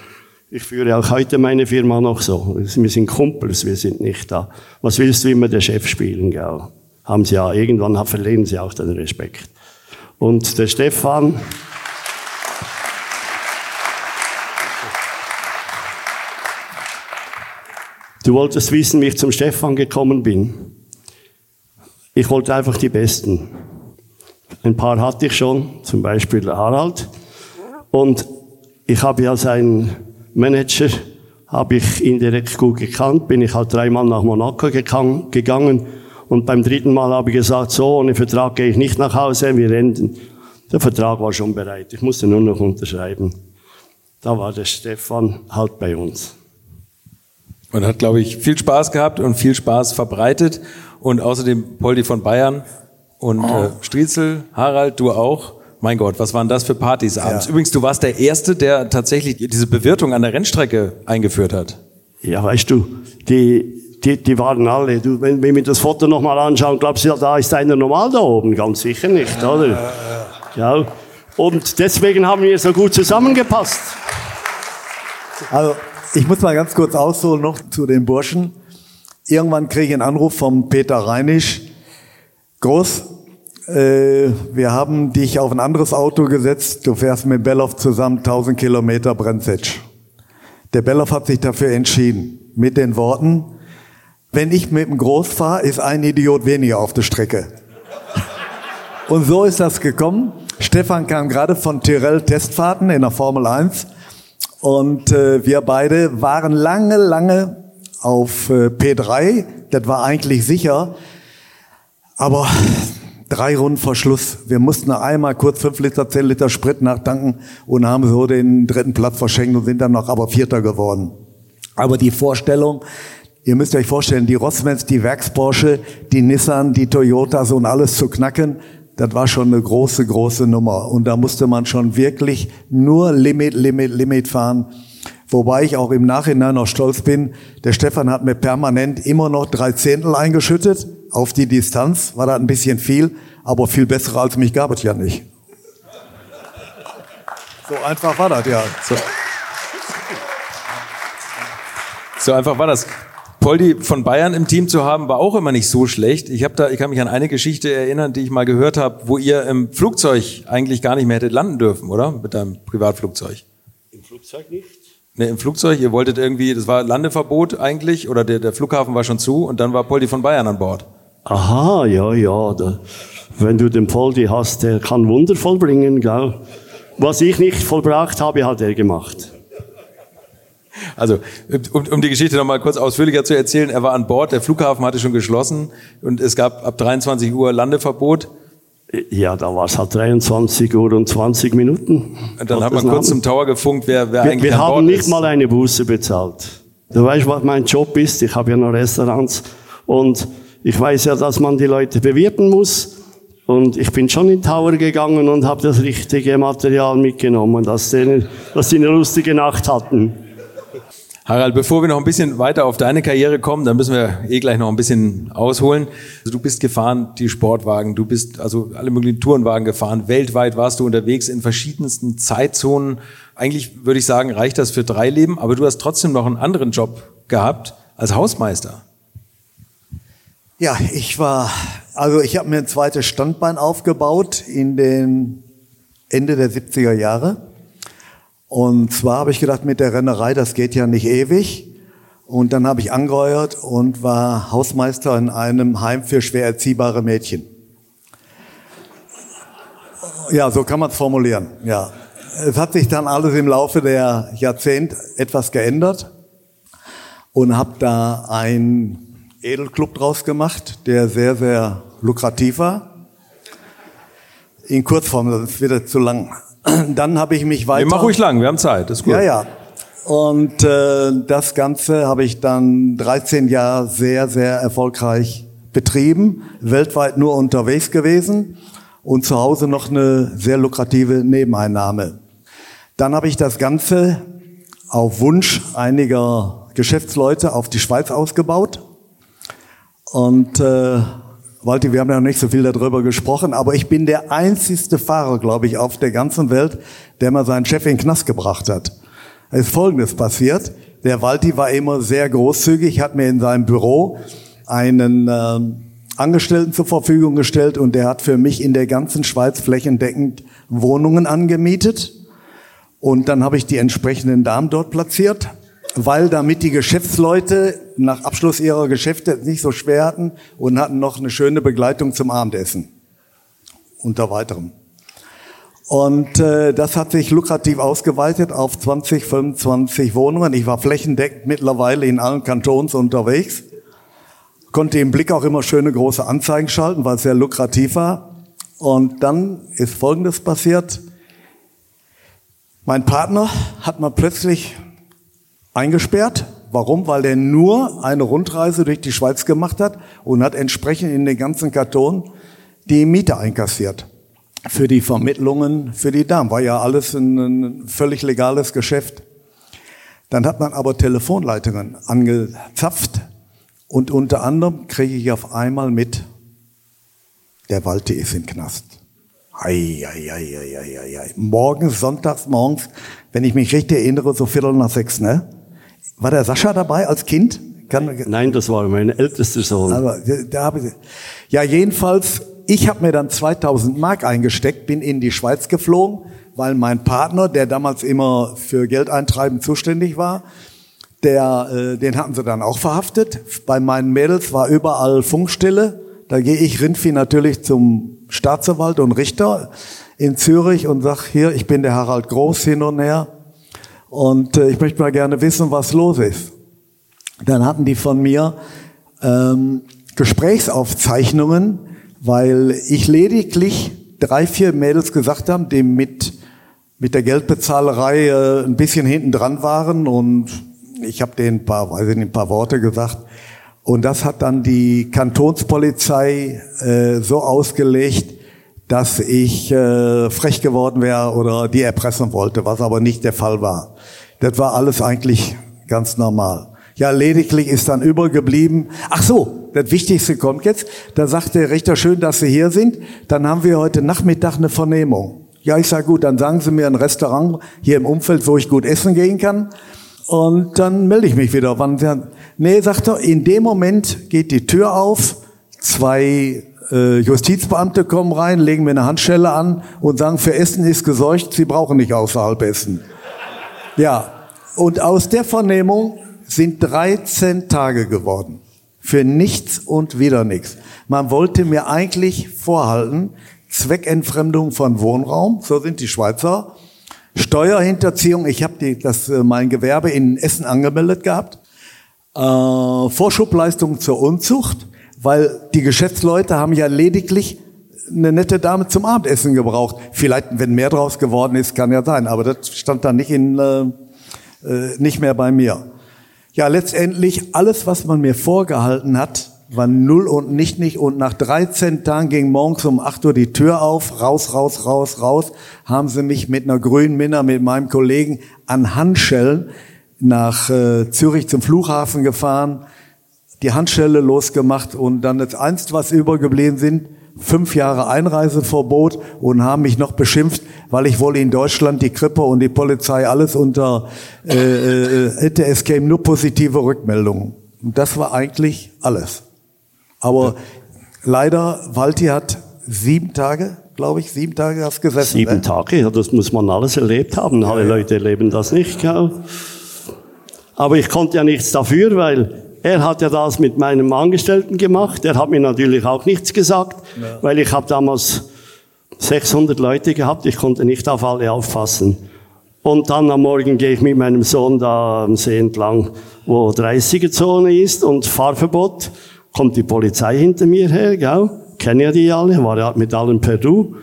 [SPEAKER 3] ich führe auch heute meine Firma noch so. Wir sind Kumpels, wir sind nicht da. Was willst du immer der Chef spielen, gell? Haben sie ja, irgendwann verlieren sie auch den Respekt. Und der Stefan, Du wolltest wissen, wie ich zum Stefan gekommen bin. Ich wollte einfach die Besten. Ein paar hatte ich schon, zum Beispiel Harald. Und ich habe ja seinen Manager, habe ich ihn direkt gut gekannt, bin ich halt dreimal nach Monaco gegangen und beim dritten Mal habe ich gesagt, so, ohne Vertrag gehe ich nicht nach Hause, wir enden. Der Vertrag war schon bereit, ich musste nur noch unterschreiben. Da war der Stefan halt bei uns.
[SPEAKER 1] Und hat, glaube ich, viel Spaß gehabt und viel Spaß verbreitet. Und außerdem Poldi von Bayern und oh. äh, Striezel, Harald, du auch. Mein Gott, was waren das für Partys abends? Ja. Übrigens, du warst der Erste, der tatsächlich diese Bewirtung an der Rennstrecke eingeführt hat.
[SPEAKER 3] Ja, weißt du, die, die, die waren alle. Du, wenn, wenn wir das Foto nochmal anschauen, glaubst du, da ist einer normal da oben? Ganz sicher nicht, ja, oder? Ja, ja. Und deswegen haben wir so gut zusammengepasst.
[SPEAKER 2] Also, ich muss mal ganz kurz ausholen noch zu den Burschen. Irgendwann kriege ich einen Anruf vom Peter Reinisch. Groß, äh, wir haben dich auf ein anderes Auto gesetzt. Du fährst mit Belloff zusammen 1000 Kilometer Brenzitsch. Der Belloff hat sich dafür entschieden. Mit den Worten, wenn ich mit dem Groß fahre, ist ein Idiot weniger auf der Strecke. Und so ist das gekommen. Stefan kam gerade von Tyrell Testfahrten in der Formel 1 und äh, wir beide waren lange, lange auf äh, P3. Das war eigentlich sicher. Aber drei Runden vor Schluss. Wir mussten einmal kurz fünf Liter, zehn Liter Sprit nachtanken und haben so den dritten Platz verschenkt und sind dann noch aber Vierter geworden. Aber die Vorstellung, ihr müsst euch vorstellen, die Rossmans, die Werksporsche, die Nissan, die Toyotas und alles zu knacken, das war schon eine große, große Nummer. Und da musste man schon wirklich nur Limit, Limit, Limit fahren. Wobei ich auch im Nachhinein noch stolz bin, der Stefan hat mir permanent immer noch drei Zehntel eingeschüttet. Auf die Distanz war das ein bisschen viel, aber viel besser als mich gab es ja nicht. So einfach war das, ja.
[SPEAKER 1] So, so einfach war das. Poldi von Bayern im Team zu haben, war auch immer nicht so schlecht. Ich, hab da, ich kann mich an eine Geschichte erinnern, die ich mal gehört habe, wo ihr im Flugzeug eigentlich gar nicht mehr hättet landen dürfen, oder? Mit deinem Privatflugzeug.
[SPEAKER 3] Im Flugzeug nicht?
[SPEAKER 1] Ne, im Flugzeug. Ihr wolltet irgendwie, das war Landeverbot eigentlich, oder der, der Flughafen war schon zu und dann war Poldi von Bayern an Bord.
[SPEAKER 3] Aha, ja, ja. Da, wenn du den Poldi hast, der kann Wunder vollbringen, gell? Was ich nicht vollbracht habe, hat er gemacht.
[SPEAKER 1] Also, um, um die Geschichte nochmal kurz ausführlicher zu erzählen, er war an Bord, der Flughafen hatte schon geschlossen und es gab ab 23 Uhr Landeverbot.
[SPEAKER 3] Ja, da war es halt 23 Uhr und 20 Minuten.
[SPEAKER 1] Und dann hat man kurz zum Tower gefunkt, wer, wer
[SPEAKER 3] wir,
[SPEAKER 1] eigentlich
[SPEAKER 3] Wir haben nicht
[SPEAKER 1] ist.
[SPEAKER 3] mal eine Buße bezahlt. Du weißt, was mein Job ist. Ich habe ja noch Restaurants. Und ich weiß ja, dass man die Leute bewirten muss. Und ich bin schon in den Tower gegangen und habe das richtige Material mitgenommen, dass, denen, dass sie eine lustige Nacht hatten.
[SPEAKER 1] Harald, bevor wir noch ein bisschen weiter auf deine Karriere kommen, dann müssen wir eh gleich noch ein bisschen ausholen. Also du bist gefahren, die Sportwagen, du bist also alle möglichen Tourenwagen gefahren. Weltweit warst du unterwegs in verschiedensten Zeitzonen. Eigentlich würde ich sagen, reicht das für drei Leben, aber du hast trotzdem noch einen anderen Job gehabt als Hausmeister.
[SPEAKER 2] Ja, ich war, also ich habe mir ein zweites Standbein aufgebaut in den Ende der 70er Jahre. Und zwar habe ich gedacht, mit der Rennerei, das geht ja nicht ewig. Und dann habe ich angeheuert und war Hausmeister in einem Heim für schwer erziehbare Mädchen. Ja, so kann man es formulieren, ja. Es hat sich dann alles im Laufe der Jahrzehnte etwas geändert und habe da einen Edelclub draus gemacht, der sehr, sehr lukrativ war. In Kurzform, das wird jetzt zu lang. [clears throat] Dann habe ich mich weiter...
[SPEAKER 1] Nee, mach ruhig lang, wir haben Zeit, ist gut.
[SPEAKER 2] Ja, ja. Und äh, das Ganze habe ich dann 13 Jahre sehr, sehr erfolgreich betrieben, weltweit nur unterwegs gewesen und zu Hause noch eine sehr lukrative Nebeneinnahme. Dann habe ich das Ganze auf Wunsch einiger Geschäftsleute auf die Schweiz ausgebaut. Und äh, Walti, wir haben ja noch nicht so viel darüber gesprochen, aber ich bin der einzigste Fahrer, glaube ich, auf der ganzen Welt, der mal seinen Chef in den Knast gebracht hat. Es ist Folgendes passiert. Der Walti war immer sehr großzügig, hat mir in seinem Büro einen äh, Angestellten zur Verfügung gestellt und der hat für mich in der ganzen Schweiz flächendeckend Wohnungen angemietet. Und dann habe ich die entsprechenden Damen dort platziert, weil damit die Geschäftsleute nach Abschluss ihrer Geschäfte es nicht so schwer hatten und hatten noch eine schöne Begleitung zum Abendessen. Unter weiterem. Und äh, das hat sich lukrativ ausgeweitet auf 20, 25 Wohnungen. Ich war flächendeckend mittlerweile in allen Kantons unterwegs. Konnte im Blick auch immer schöne große Anzeigen schalten, weil es sehr lukrativ war. Und dann ist Folgendes passiert. Mein Partner hat mal plötzlich eingesperrt. Warum? Weil er nur eine Rundreise durch die Schweiz gemacht hat und hat entsprechend in den ganzen Karton die Miete einkassiert. Für die Vermittlungen, für die Damen. War ja alles ein, ein völlig legales Geschäft. Dann hat man aber Telefonleitungen angezapft und unter anderem kriege ich auf einmal mit, der Walti ist im Knast. Ei, ei, ei, ei, ei, ei, ei. Morgens, sonntags morgens, wenn ich mich richtig erinnere, so Viertel nach sechs, ne? War der Sascha dabei als Kind? Kann,
[SPEAKER 3] Nein, das war mein ältester Sohn.
[SPEAKER 2] aber da habe ich, ja jedenfalls, ich habe mir dann 2000 Mark eingesteckt, bin in die Schweiz geflogen, weil mein Partner, der damals immer für Geldeintreiben zuständig war, der, äh, den hatten sie dann auch verhaftet. Bei meinen Mädels war überall Funkstille. Da gehe ich Rindvieh natürlich zum Staatsanwalt und Richter in Zürich und sag hier, ich bin der Harald Groß hin und her und äh, ich möchte mal gerne wissen, was los ist. Dann hatten die von mir ähm, Gesprächsaufzeichnungen, weil ich lediglich drei, vier Mädels gesagt haben, die mit, mit der Geldbezahlerei äh, ein bisschen hinten dran waren und ich habe denen ein paar, weiß ich nicht, ein paar Worte gesagt. Und das hat dann die Kantonspolizei äh, so ausgelegt, dass ich äh, frech geworden wäre oder die erpressen wollte, was aber nicht der Fall war. Das war alles eigentlich ganz normal. Ja, lediglich ist dann übergeblieben. Ach so, das Wichtigste kommt jetzt. Da sagt der Richter, schön, dass Sie hier sind. Dann haben wir heute Nachmittag eine Vernehmung. Ja, ich sage gut, dann sagen Sie mir ein Restaurant hier im Umfeld, wo ich gut essen gehen kann. Und dann melde ich mich wieder. Wann, nee, sagt er, in dem Moment geht die Tür auf, zwei äh, Justizbeamte kommen rein, legen mir eine Handschelle an und sagen, für Essen ist gesorgt, Sie brauchen nicht außerhalb essen. Ja, und aus der Vernehmung sind 13 Tage geworden. Für nichts und wieder nichts. Man wollte mir eigentlich vorhalten, Zweckentfremdung von Wohnraum, so sind die Schweizer, Steuerhinterziehung, ich habe das äh, mein Gewerbe in Essen angemeldet gehabt, äh, Vorschubleistung zur Unzucht, weil die Geschäftsleute haben ja lediglich eine nette Dame zum Abendessen gebraucht. Vielleicht, wenn mehr draus geworden ist, kann ja sein, aber das stand dann nicht in, äh, äh, nicht mehr bei mir. Ja, letztendlich alles, was man mir vorgehalten hat, war null und nicht nicht. Und nach 13 Tagen ging morgens um 8 Uhr die Tür auf, raus, raus, raus, raus, haben sie mich mit einer grünen Minna, mit meinem Kollegen an Handschellen nach äh, Zürich zum Flughafen gefahren, die Handschelle losgemacht und dann das einst, was übergeblieben sind, fünf Jahre Einreiseverbot und haben mich noch beschimpft, weil ich wohl in Deutschland die Krippe und die Polizei alles unter äh, äh, hätte. Es kämen nur positive Rückmeldungen. Und das war eigentlich alles. Aber leider, Walti hat sieben Tage, glaube ich, sieben Tage hast gesessen.
[SPEAKER 3] Sieben
[SPEAKER 2] ne?
[SPEAKER 3] Tage, ja, das muss man alles erlebt haben. Alle Leute erleben das nicht. Gell? Aber ich konnte ja nichts dafür, weil er hat ja das mit meinem Angestellten gemacht. Er hat mir natürlich auch nichts gesagt, weil ich habe damals 600 Leute gehabt. Ich konnte nicht auf alle aufpassen. Und dann am Morgen gehe ich mit meinem Sohn da am See entlang, wo 30er-Zone ist und Fahrverbot. Kommt die Polizei hinter mir her, gell? Kennen ja die alle, war ja mit allen per Du.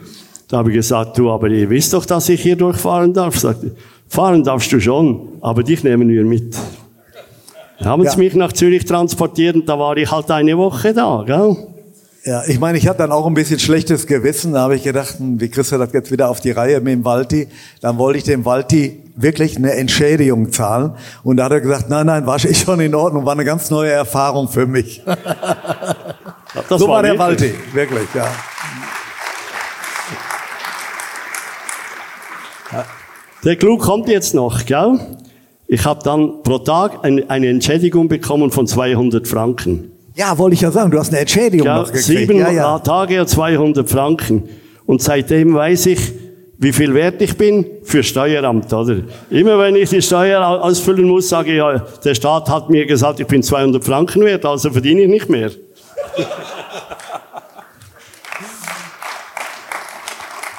[SPEAKER 3] Da habe ich gesagt, du, aber ihr wisst doch, dass ich hier durchfahren darf. Sagte, fahren darfst du schon, aber dich nehmen wir mit. Haben
[SPEAKER 2] Ja.
[SPEAKER 3] sie mich nach Zürich transportiert und da war ich halt eine Woche da, gell?
[SPEAKER 2] Ja, ich meine, ich hatte dann auch ein bisschen schlechtes Gewissen. Da habe ich gedacht, hm, wie kriegst du das jetzt wieder auf die Reihe mit dem Walti? Dann wollte ich dem Walti wirklich eine Entschädigung zahlen. Und da hat er gesagt, nein, nein, war ich schon in Ordnung. War eine ganz neue Erfahrung für mich. [laughs]
[SPEAKER 3] Das
[SPEAKER 2] so war, der
[SPEAKER 3] wirklich-
[SPEAKER 2] Walti, wirklich, ja.
[SPEAKER 3] Der Clou kommt jetzt noch, gell? Ich habe dann pro Tag ein, eine Entschädigung bekommen von 200 Franken.
[SPEAKER 2] Ja, wollte ich ja sagen, du hast eine Entschädigung
[SPEAKER 3] Ja,
[SPEAKER 2] noch gekriegt.
[SPEAKER 3] sieben
[SPEAKER 2] ja, ja.
[SPEAKER 3] Tage und 200 Franken. Und seitdem weiß ich, wie viel wert ich bin für Steueramt, oder? Immer wenn ich die Steuer au- ausfüllen muss, sage ich, ja, der Staat hat mir gesagt, ich bin 200 Franken wert, also verdiene ich nicht mehr. [laughs]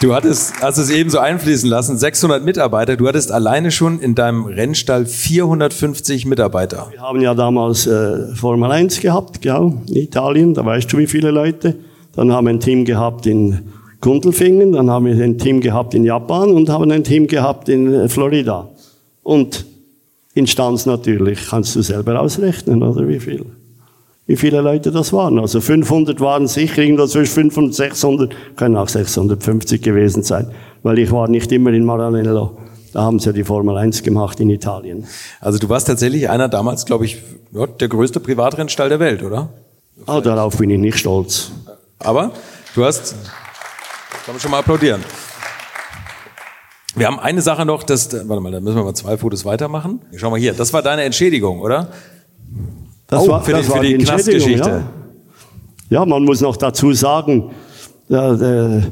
[SPEAKER 1] Du hattest, hast es eben so einfließen lassen, 600 Mitarbeiter. Du hattest alleine schon in deinem Rennstall 450 Mitarbeiter.
[SPEAKER 3] Wir haben ja damals äh, Formel 1 gehabt, gell, in Italien, da weißt du, wie viele Leute. Dann haben wir ein Team gehabt in Gundelfingen, dann haben wir ein Team gehabt in Japan und haben ein Team gehabt in äh, Florida. Und in Stanz natürlich, kannst du selber ausrechnen, oder wie viel? Wie viele Leute das waren. Also 500 waren sicher, irgendwo zwischen 500 und 600, können auch 650 gewesen sein, weil ich war nicht immer in Maranello. Da haben sie ja die Formel 1 gemacht in Italien.
[SPEAKER 1] Also du warst tatsächlich einer damals, glaube ich, der größte Privatrennstall der Welt, oder?
[SPEAKER 3] Ah, darauf bin ich nicht stolz.
[SPEAKER 1] Aber du hast, kann man schon mal applaudieren. Wir haben eine Sache noch, das, warte mal, da müssen wir mal zwei Fotos weitermachen. Schau mal hier, das war deine Entschädigung, oder?
[SPEAKER 3] Das
[SPEAKER 1] Oh,
[SPEAKER 3] war
[SPEAKER 1] für die-
[SPEAKER 3] das
[SPEAKER 1] für
[SPEAKER 3] war
[SPEAKER 1] die
[SPEAKER 3] Entschädigung,
[SPEAKER 1] Knastgeschichte.
[SPEAKER 3] Ja. ja, man muss noch dazu sagen, der, der,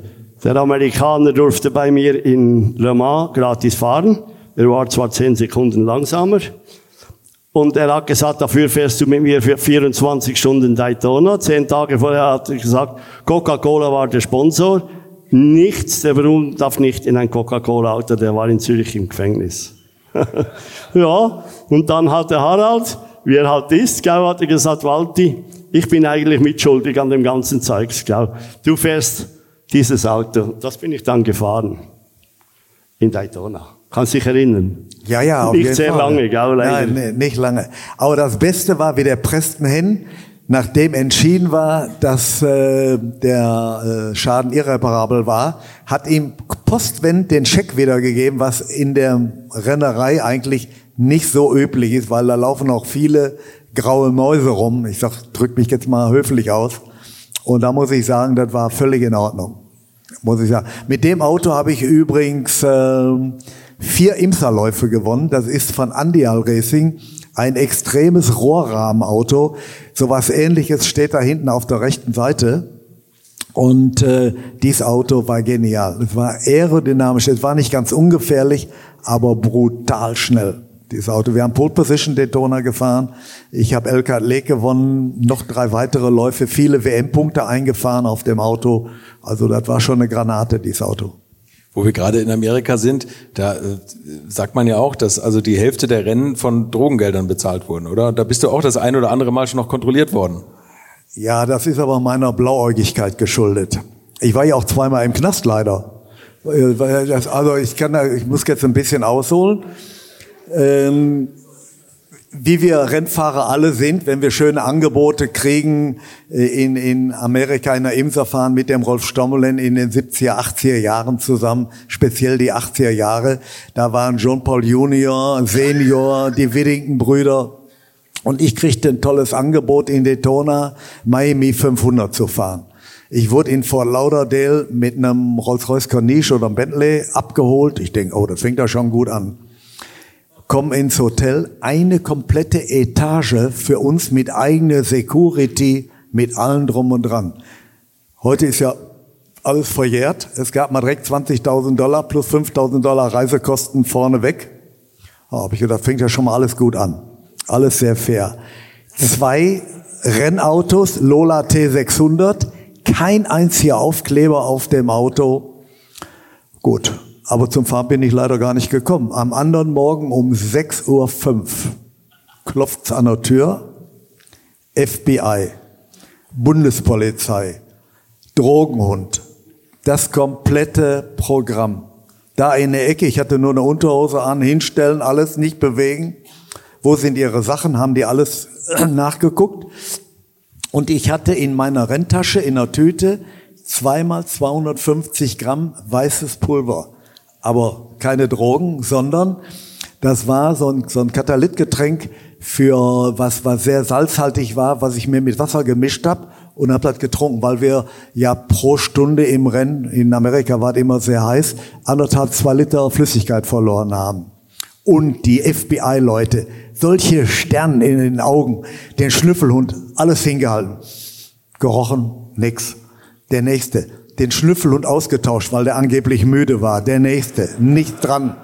[SPEAKER 3] der Amerikaner durfte bei mir in Le Mans gratis fahren. Er war zwar zehn Sekunden langsamer. Und er hat gesagt, dafür fährst du mit mir für 24 Stunden Daytona. Zehn Tage vorher hat er gesagt, Coca-Cola war der Sponsor. Nichts, der Brunnen darf nicht in ein Coca-Cola-Auto, der war in Zürich im Gefängnis. [laughs] ja, und dann hat der Harald, wie er halt ist, gell, hat er gesagt, Walti, ich bin eigentlich mitschuldig an dem ganzen Zeugs, gell. Du fährst dieses Auto. Das bin ich dann gefahren. In Daytona. Kannst dich erinnern?
[SPEAKER 2] Ja, ja, auf
[SPEAKER 3] Nicht sehr
[SPEAKER 2] Fall.
[SPEAKER 3] lange, gell, leider.
[SPEAKER 2] Nein, nicht lange. Aber das Beste war, wie der Preston Hen, nachdem entschieden war, dass äh, der äh, Schaden irreparabel war, hat ihm postwend den Scheck wiedergegeben, was in der Rennerei eigentlich nicht so üblich ist, weil da laufen auch viele graue Mäuse rum. Ich sag, drück mich jetzt mal höflich aus. Und da muss ich sagen, das war völlig in Ordnung muss ich sagen. Mit dem Auto habe ich übrigens ähm, vier Imsa-Läufe gewonnen. Das ist von Andial Racing ein extremes Rohrrahmenauto. Sowas ähnliches steht da hinten auf der rechten Seite. Und äh, dieses Auto war genial. Es war aerodynamisch, es war nicht ganz ungefährlich, aber brutal schnell. Dieses Auto. Wir haben Pole Position Daytona gefahren. Ich habe El Lake gewonnen, noch drei weitere Läufe, viele WM-Punkte eingefahren auf dem Auto. Also das war schon eine Granate, dieses Auto.
[SPEAKER 1] Wo wir gerade in Amerika sind, da äh, sagt man ja auch, dass also die Hälfte der Rennen von Drogengeldern bezahlt wurden, oder? Da bist du auch das ein oder andere Mal schon noch kontrolliert worden.
[SPEAKER 2] Ja, das ist aber meiner Blauäugigkeit geschuldet. Ich war ja auch zweimal im Knast leider. Äh, also ich kann, ich muss jetzt ein bisschen ausholen. Ähm, wie wir Rennfahrer alle sind, wenn wir schöne Angebote kriegen, äh, in, in Amerika in der IMSA fahren mit dem Rolf Stommelen in den 70er, 80er Jahren zusammen, speziell die 80er Jahre. Da waren John Paul Junior, Senior, die Whittington-Brüder. Und ich kriegte ein tolles Angebot in Daytona, Miami 500 zu fahren. Ich wurde in Fort Lauderdale mit einem Rolls-Royce Corniche oder einem Bentley abgeholt. Ich denke, oh, das fängt da schon gut an kommen ins Hotel, eine komplette Etage für uns mit eigener Security, mit allem drum und dran. Heute ist ja alles verjährt. Es gab mal direkt 20.000 Dollar plus 5.000 Dollar Reisekosten vorneweg. Da habe ich gedacht, fängt ja schon mal alles gut an. Alles sehr fair. Zwei Rennautos, Lola T600, kein einziger Aufkleber auf dem Auto. Gut, aber zum Fahren bin ich leider gar nicht gekommen. Am anderen Morgen um 6.05 Uhr klopft's an der Tür. FBI, Bundespolizei, Drogenhund, das komplette Programm. Da in der Ecke, ich hatte nur eine Unterhose an, hinstellen, alles nicht bewegen. Wo sind ihre Sachen? Haben die alles [clears throat] nachgeguckt? Und ich hatte in meiner Renntasche in der Tüte zweimal 250 Gramm weißes Pulver aber keine Drogen, sondern das war so ein, so ein Katalytgetränk für was, was sehr salzhaltig war, was ich mir mit Wasser gemischt habe und habe das getrunken, weil wir ja pro Stunde im Rennen, in Amerika war es immer sehr heiß, anderthalb, zwei Liter Flüssigkeit verloren haben. Und die FBI-Leute, solche Sternen in den Augen, den Schnüffelhund, alles hingehalten. Gerochen, nix. Der nächste, den Schnüffelhund ausgetauscht, weil der angeblich müde war. Der nächste, nicht dran.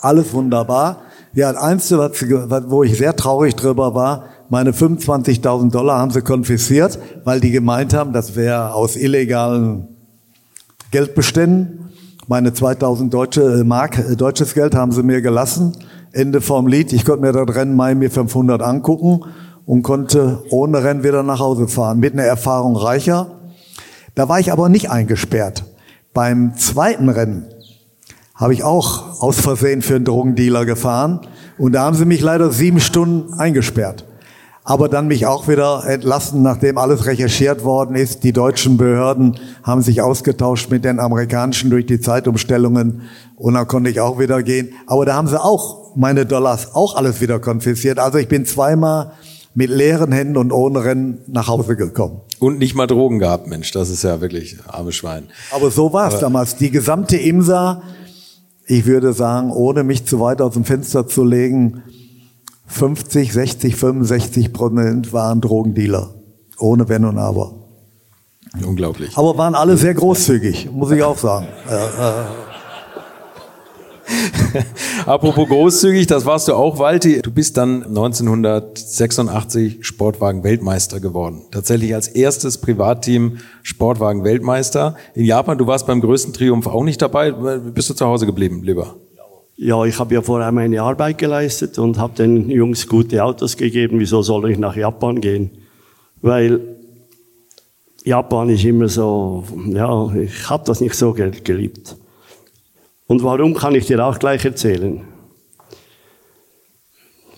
[SPEAKER 2] Alles wunderbar. Ja, das Einzige, wo ich sehr traurig drüber war, meine 25.000 Dollar haben sie konfisziert, weil die gemeint haben, das wäre aus illegalen Geldbeständen. Meine 2000 deutsche äh, Mark, äh, deutsches Geld haben sie mir gelassen. Ende vom Lied. Ich konnte mir das Rennen Miami 500 angucken und konnte ohne Rennen wieder nach Hause fahren. Mit einer Erfahrung reicher. Da war ich aber nicht eingesperrt. Beim zweiten Rennen habe ich auch aus Versehen für einen Drogendealer gefahren und da haben sie mich leider sieben Stunden eingesperrt. Aber dann mich auch wieder entlassen, nachdem alles recherchiert worden ist. Die deutschen Behörden haben sich ausgetauscht mit den amerikanischen durch die Zeitumstellungen und dann konnte ich auch wieder gehen. Aber da haben sie auch meine Dollars auch alles wieder konfisziert. Also ich bin zweimal mit leeren Händen und ohne Rennen nach Hause gekommen.
[SPEAKER 1] Und nicht mal Drogen gehabt, Mensch, das ist ja wirklich arme Schwein.
[SPEAKER 2] Aber so war es damals. Die gesamte Imsa, ich würde sagen, ohne mich zu weit aus dem Fenster zu legen, 50, 60, 65 Prozent waren Drogendealer. Ohne Wenn und Aber.
[SPEAKER 1] Unglaublich.
[SPEAKER 2] Aber waren alle sehr großzügig, muss ich auch sagen. [laughs] [laughs]
[SPEAKER 1] Apropos großzügig, das warst du auch, Walti. Du bist dann 1986 Sportwagen-Weltmeister geworden. Tatsächlich als erstes Privatteam Sportwagen-Weltmeister. In Japan, du warst beim größten Triumph auch nicht dabei. Bist du zu Hause geblieben, lieber?
[SPEAKER 3] Ja, ich habe ja vorher meine Arbeit geleistet und habe den Jungs gute Autos gegeben. Wieso soll ich nach Japan gehen? Weil Japan ist immer so, ja, ich habe das nicht so geliebt. Und warum kann ich dir auch gleich erzählen.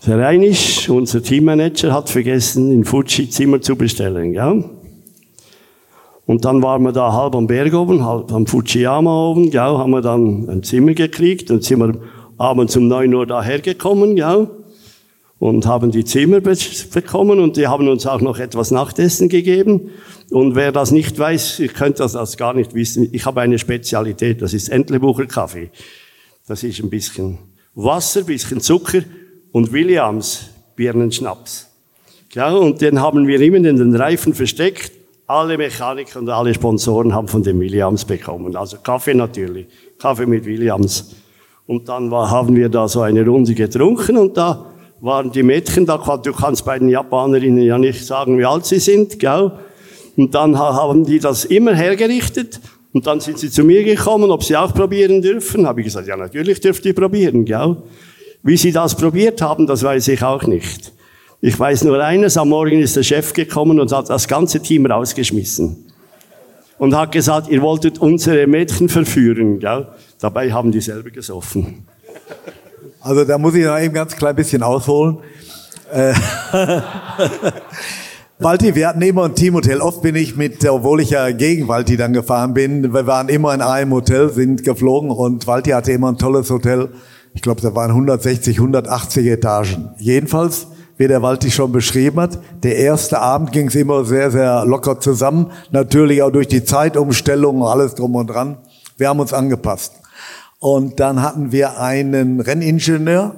[SPEAKER 3] Der Reinisch, unser Teammanager, hat vergessen, in Fuji Zimmer zu bestellen. Ja? Und dann waren wir da halb am Berg oben, halb am Fujiyama oben, ja, haben wir dann ein Zimmer gekriegt und sind wir abends um 9 Uhr dahergekommen, ja, und haben die Zimmer bekommen und die haben uns auch noch etwas Nachtessen gegeben. Und wer das nicht weiß, ihr könnt das, das gar nicht wissen. Ich habe eine Spezialität, das ist Entlebucher Kaffee. Das ist ein bisschen Wasser, bisschen Zucker und Williams Birnenschnaps. Ja, und den haben wir immer in den Reifen versteckt. Alle Mechaniker und alle Sponsoren haben von dem Williams bekommen. Also Kaffee natürlich. Kaffee mit Williams. Und dann war, haben wir da so eine Runde getrunken und da waren die Mädchen da. Du kannst bei den Japanerinnen ja nicht sagen, wie alt sie sind, gell? Und dann haben die das immer hergerichtet. Und dann sind sie zu mir gekommen, ob sie auch probieren dürfen. Habe ich gesagt, ja, natürlich dürft ihr probieren, gell? Wie sie das probiert haben, das weiß ich auch nicht. Ich weiß nur eines, am Morgen ist der Chef gekommen und hat das ganze Team rausgeschmissen. und hat gesagt, ihr wolltet unsere Mädchen verführen. Gell? Dabei haben die selber gesoffen.
[SPEAKER 2] Also da muss ich noch eben ganz klein bisschen ausholen. Äh, [laughs] Walti, wir hatten immer ein Teamhotel. Oft bin ich mit, obwohl ich ja gegen Walti dann gefahren bin, wir waren immer in einem Hotel, sind geflogen und Walti hatte immer ein tolles Hotel. Ich glaube, da waren 160, 180 Etagen. Jedenfalls, wie der Walti schon beschrieben hat, der erste Abend ging es immer sehr, sehr locker zusammen. Natürlich auch durch die Zeitumstellung und alles drum und dran. Wir haben uns angepasst. Und dann hatten wir einen Renningenieur,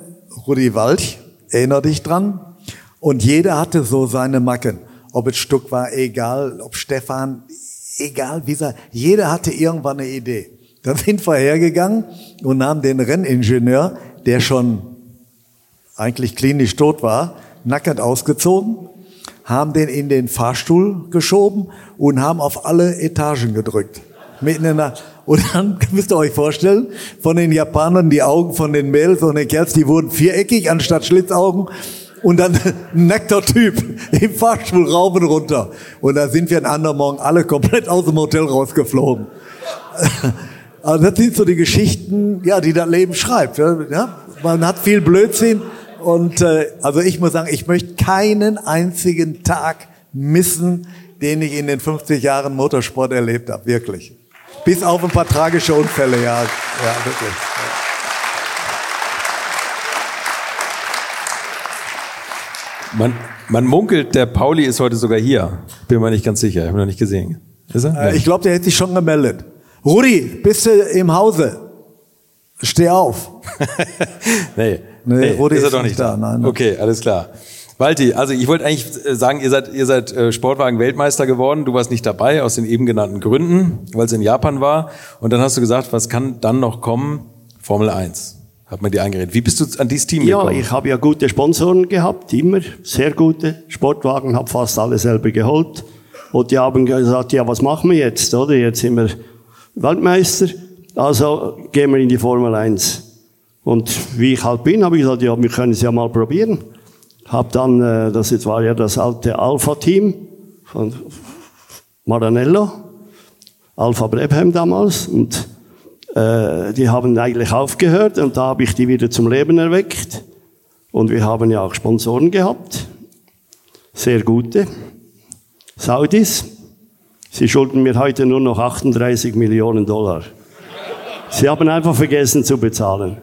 [SPEAKER 2] Rudi Walch, erinner dich dran? Und jeder hatte so seine Macken ob es Stuck war, egal, ob Stefan, egal wie sei, jeder hatte irgendwann eine Idee. Dann sind wir hergegangen und haben den Renningenieur, der schon eigentlich klinisch tot war, nackend ausgezogen, haben den in den Fahrstuhl geschoben und haben auf alle Etagen gedrückt. Mitten in der, und dann [laughs] müsst ihr euch vorstellen, von den Japanern die Augen von den Mädels und den Kerls, die wurden viereckig anstatt Schlitzaugen und dann [laughs] ein nackter Typ im Fahrstuhl rauf und runter. Und da sind wir einen anderen Morgen alle komplett aus dem Hotel rausgeflogen. [laughs] Also das sind so die Geschichten, ja, die das Leben schreibt. Ja? Man hat viel Blödsinn und äh, also ich muss sagen, ich möchte keinen einzigen Tag missen, den ich in den 50 Jahren Motorsport erlebt habe, wirklich. Bis auf ein paar tragische Unfälle, ja, ja wirklich.
[SPEAKER 1] Man, man munkelt, der Pauli ist heute sogar hier. Bin mir nicht ganz sicher, ich habe ihn noch nicht gesehen.
[SPEAKER 2] Ist er? Äh, ich glaube, der hätte sich schon gemeldet. Rudi, bist du im Hause? Steh auf. [laughs]
[SPEAKER 1] nee, nee, nee Rudi ist er doch nicht da. da. Nein, nein. Okay, alles klar. Walti, also ich wollte eigentlich äh, sagen, ihr seid, ihr seid äh, Sportwagen-Weltmeister geworden. Du warst nicht dabei, aus den eben genannten Gründen, weil es in Japan war. Und dann hast du gesagt, was kann dann noch kommen? Formel 1 hat man die eingeredet. Wie bist du an dieses Team
[SPEAKER 3] ja,
[SPEAKER 1] gekommen?
[SPEAKER 3] Ja, ich habe ja gute Sponsoren gehabt, immer sehr gute Sportwagen, habe fast alle selber geholt. Und die haben gesagt, ja, was machen wir jetzt, oder? Jetzt sind wir Weltmeister, also gehen wir in die Formel 1. Und wie ich halt bin, habe ich gesagt, ja, wir können es ja mal probieren. Hab dann, äh, das jetzt war ja das alte Alpha-Team von Maranello, Alpha Brebheim damals, und äh, die haben eigentlich aufgehört und da habe ich die wieder zum Leben erweckt. Und wir haben ja auch Sponsoren gehabt, sehr gute. Saudis, sie schulden mir heute nur noch 38 Millionen Dollar. Sie haben einfach vergessen zu bezahlen.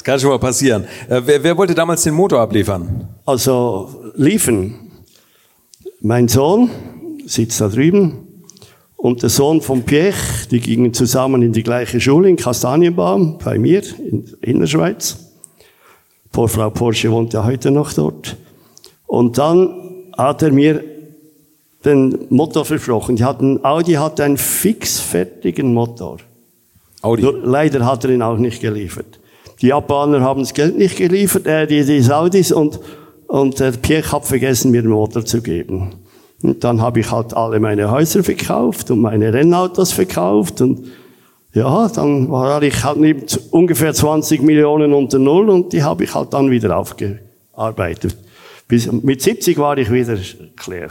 [SPEAKER 1] Das kann schon mal passieren. Äh, wer, wer wollte damals den Motor abliefern?
[SPEAKER 3] Also liefern. Mein Sohn sitzt da drüben, und der Sohn von Pierre, die gingen zusammen in die gleiche Schule in Kastanienbaum, bei mir, in Innerschweiz. Frau Porsche wohnt ja heute noch dort. Und dann hat er mir den Motor versprochen. Die hatten, Audi hatte einen fixfertigen Motor. Audi. Nur leider hat er ihn auch nicht geliefert. Die Japaner haben das Geld nicht geliefert, äh, die, die Saudis, und, und der Pierre hat vergessen, mir den Motor zu geben. Und dann habe ich halt alle meine Häuser verkauft und meine Rennautos verkauft und ja, dann war ich halt ungefähr 20 Millionen unter Null und die habe ich halt dann wieder aufgearbeitet. Bis, mit 70 war ich wieder klar.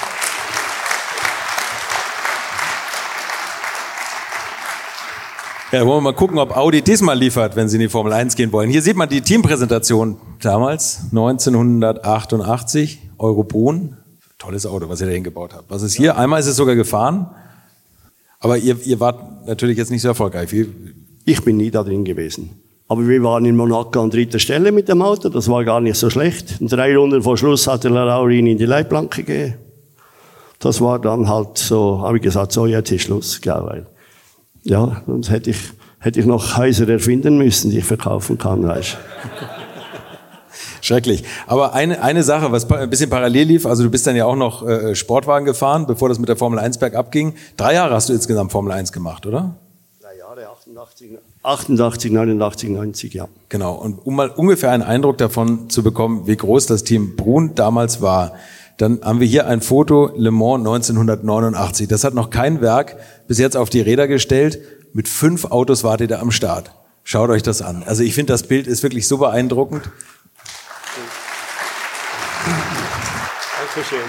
[SPEAKER 1] Ja, wollen wir mal gucken, ob Audi diesmal liefert, wenn sie in die Formel 1 gehen wollen. Hier sieht man die Teampräsentation damals, 1988, Eurobron. Tolles Auto, was ihr da hingebaut habt. Was ist hier? Einmal ist es sogar gefahren, aber ihr, ihr wart natürlich jetzt nicht so erfolgreich. Wie
[SPEAKER 3] ich bin nie da drin gewesen. Aber wir waren in Monaco an dritter Stelle mit dem Auto, das war gar nicht so schlecht. Und drei Runden vor Schluss hatte Laurin in die Leitplanke gegeben. Das war dann halt so, habe ich gesagt, so jetzt ist Schluss, gell, weil ja, sonst hätte ich, hätte ich noch Häuser erfinden müssen, die ich verkaufen kann, weißt [laughs]
[SPEAKER 1] Schrecklich. Aber eine, eine Sache, was ein bisschen parallel lief, also du bist dann ja auch noch äh, Sportwagen gefahren, bevor das mit der Formel 1 bergab ging. Drei Jahre hast du insgesamt Formel 1 gemacht, oder?
[SPEAKER 3] Drei Jahre, 88, 88 89, 90, ja.
[SPEAKER 1] Genau. Und um mal ungefähr einen Eindruck davon zu bekommen, wie groß das Team Brun damals war, dann haben wir hier ein Foto Le Mans 1989. Das hat noch kein Werk bis jetzt auf die Räder gestellt. Mit fünf Autos wart ihr da am Start. Schaut euch das an. Also ich finde, das Bild ist wirklich so beeindruckend.
[SPEAKER 3] Dankeschön.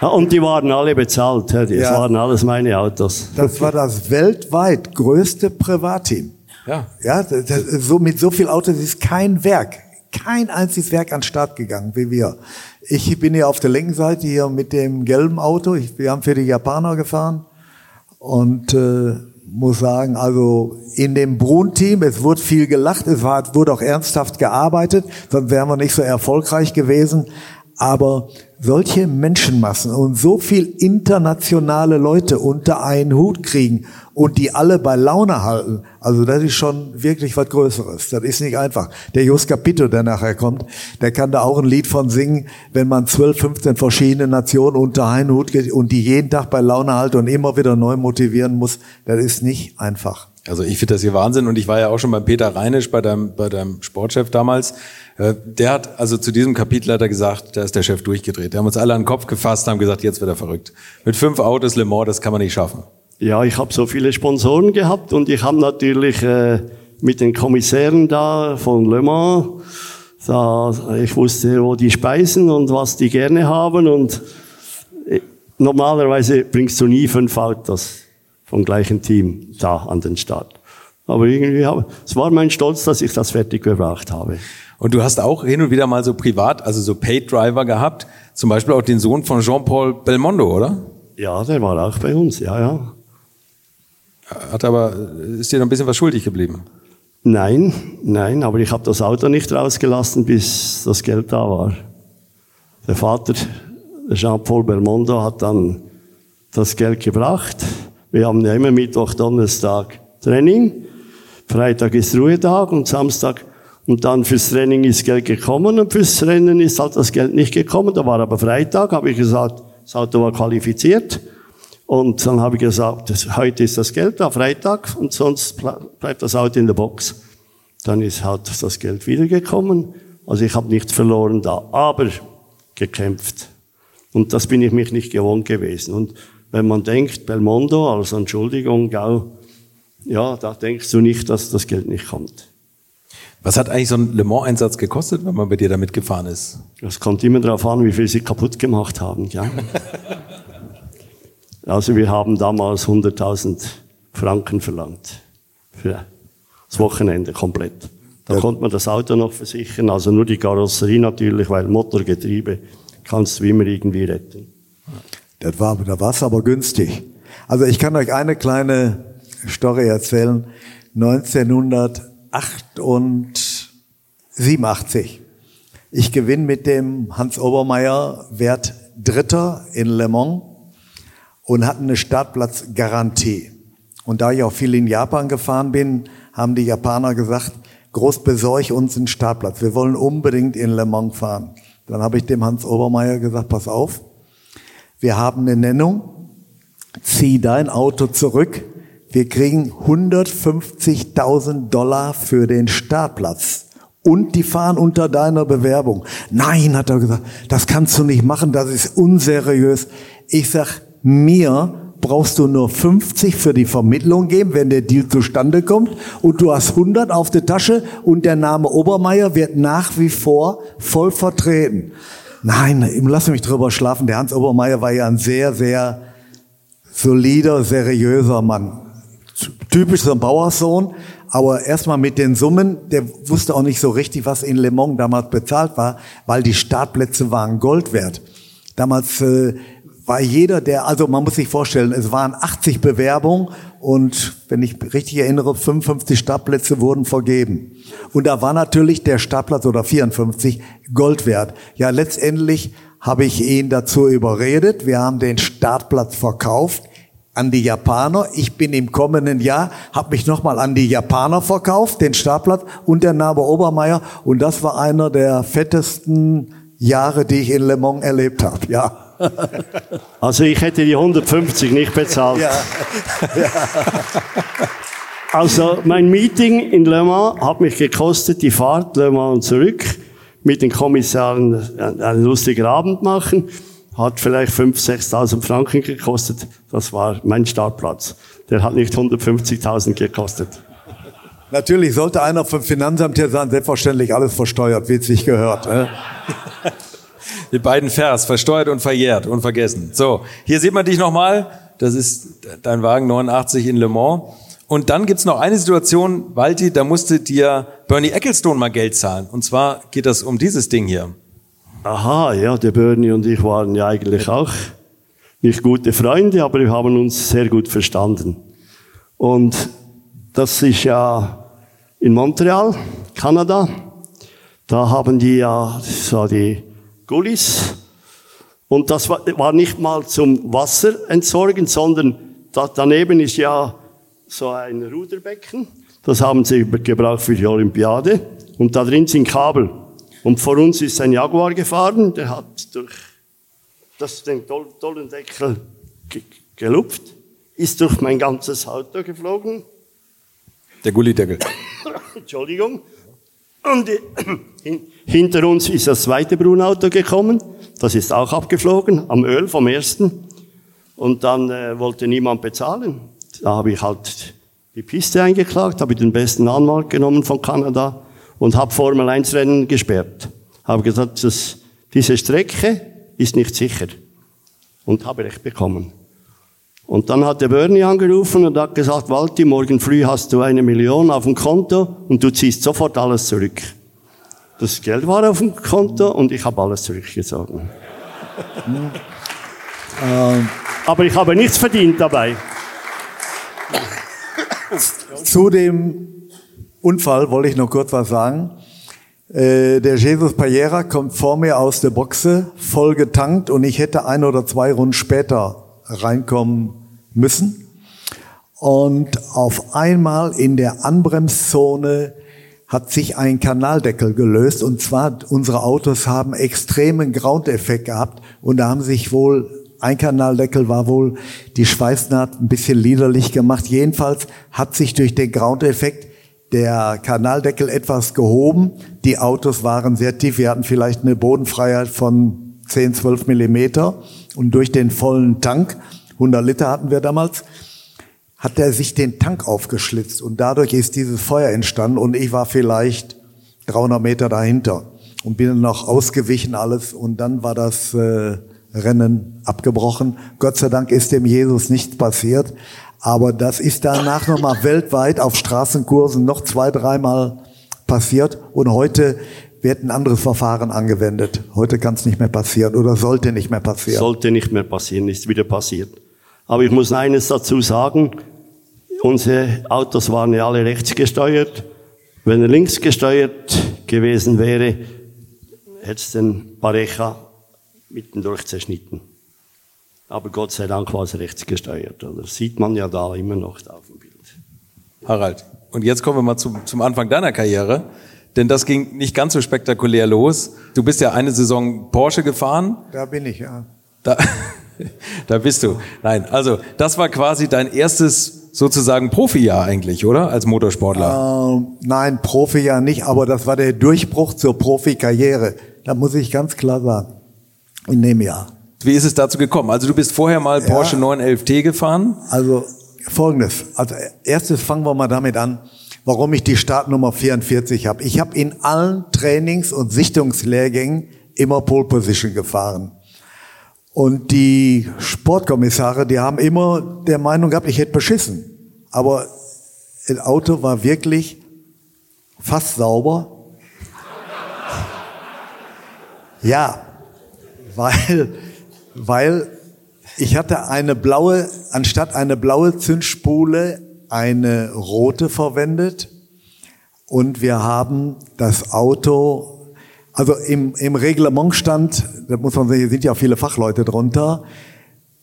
[SPEAKER 3] Ja, und die waren alle bezahlt. Das
[SPEAKER 2] Ja.
[SPEAKER 3] waren alles meine Autos.
[SPEAKER 2] Das war das weltweit größte Privatteam.
[SPEAKER 1] Ja.
[SPEAKER 2] Ja, das, das, so mit so viel Autos ist kein Werk, kein einziges Werk an den Start gegangen wie wir. Ich bin hier auf der linken Seite hier mit dem gelben Auto. Ich, wir haben für die Japaner gefahren und äh, muss sagen, also in dem Brun-Team, es wurde viel gelacht, es war, wurde auch ernsthaft gearbeitet, sonst wären wir nicht so erfolgreich gewesen. Aber solche Menschenmassen und so viel internationale Leute unter einen Hut kriegen und die alle bei Laune halten, also das ist schon wirklich was Größeres. Das ist nicht einfach. Der Jos Capito, der nachher kommt, der kann da auch ein Lied von singen, wenn man 12, 15 verschiedene Nationen unter einen Hut geht und die jeden Tag bei Laune halten und immer wieder neu motivieren muss. Das ist nicht einfach.
[SPEAKER 1] Also ich finde das hier Wahnsinn und ich war ja auch schon beim Peter Reinisch, bei deinem, bei deinem Sportchef damals. Äh, Der hat also zu diesem Kapitel hat er gesagt, da ist der Chef durchgedreht. Wir haben uns alle an den Kopf gefasst, haben gesagt, jetzt wird er verrückt. Mit fünf Autos Le Mans, das kann man nicht schaffen.
[SPEAKER 3] Ja, ich habe so viele Sponsoren gehabt und ich habe natürlich äh, mit den Kommissären da von Le Mans, da, ich wusste, wo die speisen und was die gerne haben und äh, normalerweise bringst du nie fünf Autos vom gleichen Team da an den Start. Aber irgendwie, habe, es war mein Stolz, dass ich das fertig gebracht habe.
[SPEAKER 1] Und du hast auch hin und wieder mal so privat, also so Paid Driver gehabt, zum Beispiel auch den Sohn von Jean-Paul Belmondo, oder?
[SPEAKER 3] Ja, der war auch bei uns, ja, ja.
[SPEAKER 1] Hat aber, ist dir noch ein bisschen was schuldig geblieben.
[SPEAKER 3] Nein, nein, aber ich habe das Auto nicht rausgelassen, bis das Geld da war. Der Vater, Jean-Paul Belmondo, hat dann das Geld gebracht. Wir haben ja immer Mittwoch, Donnerstag Training. Freitag ist Ruhetag und Samstag. Und dann fürs Training ist Geld gekommen und fürs Rennen ist halt das Geld nicht gekommen. Da war aber Freitag, habe ich gesagt, das Auto war qualifiziert. Und dann habe ich gesagt, heute ist das Geld da, Freitag, und sonst ble- bleibt das Auto in der Box. Dann ist halt das Geld wiedergekommen. Also ich habe nichts verloren da, aber gekämpft. Und das bin ich mich nicht gewohnt gewesen. Und wenn man denkt, Belmondo, also Entschuldigung, gau, ja, da denkst du nicht, dass das Geld nicht kommt.
[SPEAKER 1] Was hat eigentlich so ein Le Mans-Einsatz gekostet, wenn man bei dir da mitgefahren ist?
[SPEAKER 3] Das kommt immer darauf an, wie viel sie kaputt gemacht haben. Ja. [laughs] also wir haben damals 100.000 Franken verlangt für das Wochenende komplett. Da konnte man das Auto noch versichern, also nur die Karosserie natürlich, weil Motorgetriebe kannst du immer irgendwie retten.
[SPEAKER 2] Das war, da war es aber günstig. Also ich kann euch eine kleine Story erzählen. 1987. Ich gewinne mit dem Hans Obermeier Wert Dritter in Le Mans und hatten eine Startplatzgarantie. Und da ich auch viel in Japan gefahren bin, haben die Japaner gesagt, groß besorg uns einen Startplatz. Wir wollen unbedingt in Le Mans fahren. Dann habe ich dem Hans Obermeier gesagt, pass auf, wir haben eine Nennung, zieh dein Auto zurück, wir kriegen 150.000 Dollar für den Startplatz. Und die fahren unter deiner Bewerbung. Nein, hat er gesagt, das kannst du nicht machen, das ist unseriös. Ich sag, mir brauchst du nur 50 für die Vermittlung geben, wenn der Deal zustande kommt. Und du hast 100 auf der Tasche und der Name Obermeier wird nach wie vor voll vertreten. Nein, lass mich drüber schlafen. Der Hans Obermeier war ja ein sehr, sehr solider, seriöser Mann. Typisch so ein Bauerssohn, aber erstmal mit den Summen, der wusste auch nicht so richtig, was in Le Mans damals bezahlt war, weil die Startplätze waren Gold wert. Damals äh, war jeder, der, also man muss sich vorstellen, es waren 80 Bewerbungen und wenn ich richtig erinnere, 55 Startplätze wurden vergeben. Und da war natürlich der Startplatz oder 54 Gold wert. Ja, letztendlich habe ich ihn dazu überredet. Wir haben den Startplatz verkauft an die Japaner. Ich bin im kommenden Jahr, habe mich nochmal an die Japaner verkauft, den Startplatz und der Nabe Obermeier. Und das war einer der fettesten Jahre, die ich in Le Mans erlebt habe. Ja. [laughs]
[SPEAKER 3] Also ich hätte die 150 nicht bezahlt. Ja. [laughs] Also mein Meeting in Le Mans hat mich gekostet, die Fahrt Le Mans und zurück, mit den Kommissaren einen lustigen Abend machen hat vielleicht 5.000, 6.000 Franken gekostet. Das war mein Startplatz. Der hat nicht 150.000 gekostet.
[SPEAKER 2] Natürlich sollte einer vom Finanzamt hier sein, selbstverständlich alles versteuert, wie es sich gehört. Ne? [laughs]
[SPEAKER 1] Die beiden Vers, versteuert und verjährt, unvergessen. So, hier sieht man dich nochmal. Das ist dein Wagen 89 in Le Mans. Und dann gibt's noch eine Situation, Walti, da musste dir Bernie Ecclestone mal Geld zahlen. Und zwar geht das um dieses Ding hier.
[SPEAKER 3] Aha, ja, der Bernie und ich waren ja eigentlich auch nicht gute Freunde, aber wir haben uns sehr gut verstanden. Und das ist ja in Montreal, Kanada. Da haben die ja so die Gullis. Und das war, nicht mal zum Wasser entsorgen, sondern da, daneben ist ja so ein Ruderbecken. Das haben sie gebraucht für die Olympiade. Und da drin sind Kabel. Und vor uns ist ein Jaguar gefahren, der hat durch das, den tollen Deckel gelupft, ist durch mein ganzes Auto geflogen.
[SPEAKER 1] Der Gullideckel. [coughs]
[SPEAKER 3] Entschuldigung. Und [clears throat] hinter uns ist das zweite Brunauto gekommen. Das ist auch abgeflogen, am Öl vom ersten. Und dann äh, wollte niemand bezahlen. Da habe ich halt die Piste eingeklagt, habe den besten Anwalt genommen von Kanada und habe Formel 1 Rennen gesperrt. Habe gesagt, dass diese Strecke ist nicht sicher. Und habe recht bekommen. Und dann hat der Bernie angerufen und hat gesagt, Walti, morgen früh hast du eine Million auf dem Konto und du ziehst sofort alles zurück. Das Geld war auf dem Konto und ich habe alles zurückgezogen. Aber ich habe nichts verdient dabei.
[SPEAKER 2] Zu dem Unfall wollte ich noch kurz was sagen. Äh, der Jesus Payera kommt vor mir aus der Boxe, voll getankt und ich hätte ein oder zwei Runden später reinkommen müssen. Und auf einmal in der Anbremszone hat sich ein Kanaldeckel gelöst und zwar unsere Autos haben extremen Ground-Effekt gehabt und da haben sich wohl ein Kanaldeckel war wohl die Schweißnaht ein bisschen liederlich gemacht. Jedenfalls hat sich durch den Ground-Effekt der Kanaldeckel etwas gehoben. Die Autos waren sehr tief. Wir hatten vielleicht eine Bodenfreiheit von 10, 12 Millimeter. Und durch den vollen Tank, 100 Liter hatten wir damals, hat er sich den Tank aufgeschlitzt. Und dadurch ist dieses Feuer entstanden. Und ich war vielleicht 300 Meter dahinter und bin noch ausgewichen alles. Und dann war das äh, Rennen abgebrochen. Gott sei Dank ist dem Jesus nichts passiert. Aber das ist danach nochmal weltweit auf Straßenkursen noch zwei, dreimal passiert. Und heute wird ein anderes Verfahren angewendet. Heute kann es nicht mehr passieren oder sollte nicht mehr passieren.
[SPEAKER 3] Sollte nicht mehr passieren, ist wieder passiert. Aber ich muss eines dazu sagen. Unsere Autos waren ja alle rechts gesteuert. Wenn er links gesteuert gewesen wäre, hätte es den Parecha mittendurch zerschnitten. Aber Gott sei Dank war es rechtsgesteuert. Das sieht man ja da immer noch auf dem Bild.
[SPEAKER 1] Harald, und jetzt kommen wir mal zum, zum Anfang deiner Karriere. Denn das ging nicht ganz so spektakulär los. Du bist ja eine Saison Porsche gefahren.
[SPEAKER 2] Da bin ich, ja.
[SPEAKER 1] Da, [laughs] [laughs] da bist du. Nein, also das war quasi dein erstes sozusagen Profijahr eigentlich, oder? Als Motorsportler.
[SPEAKER 2] Ähm, nein, Profijahr nicht, aber das war der Durchbruch zur Profikarriere. Da muss ich ganz klar sagen. In dem Jahr.
[SPEAKER 1] Wie ist es dazu gekommen? Also du bist vorher mal Porsche ja, 911T gefahren?
[SPEAKER 2] Also folgendes. Also erstes fangen wir mal damit an, warum ich die Startnummer 44 habe. Ich habe in allen Trainings- und Sichtungslehrgängen immer Pole Position gefahren. Und die Sportkommissare, die haben immer der Meinung gehabt, ich hätte beschissen. Aber das Auto war wirklich fast sauber. [laughs] Ja, weil weil ich hatte eine blaue, anstatt eine blaue Zündspule, eine rote verwendet. Und wir haben das Auto, also im, im Reglement stand, da muss man sagen, hier sind ja viele Fachleute drunter,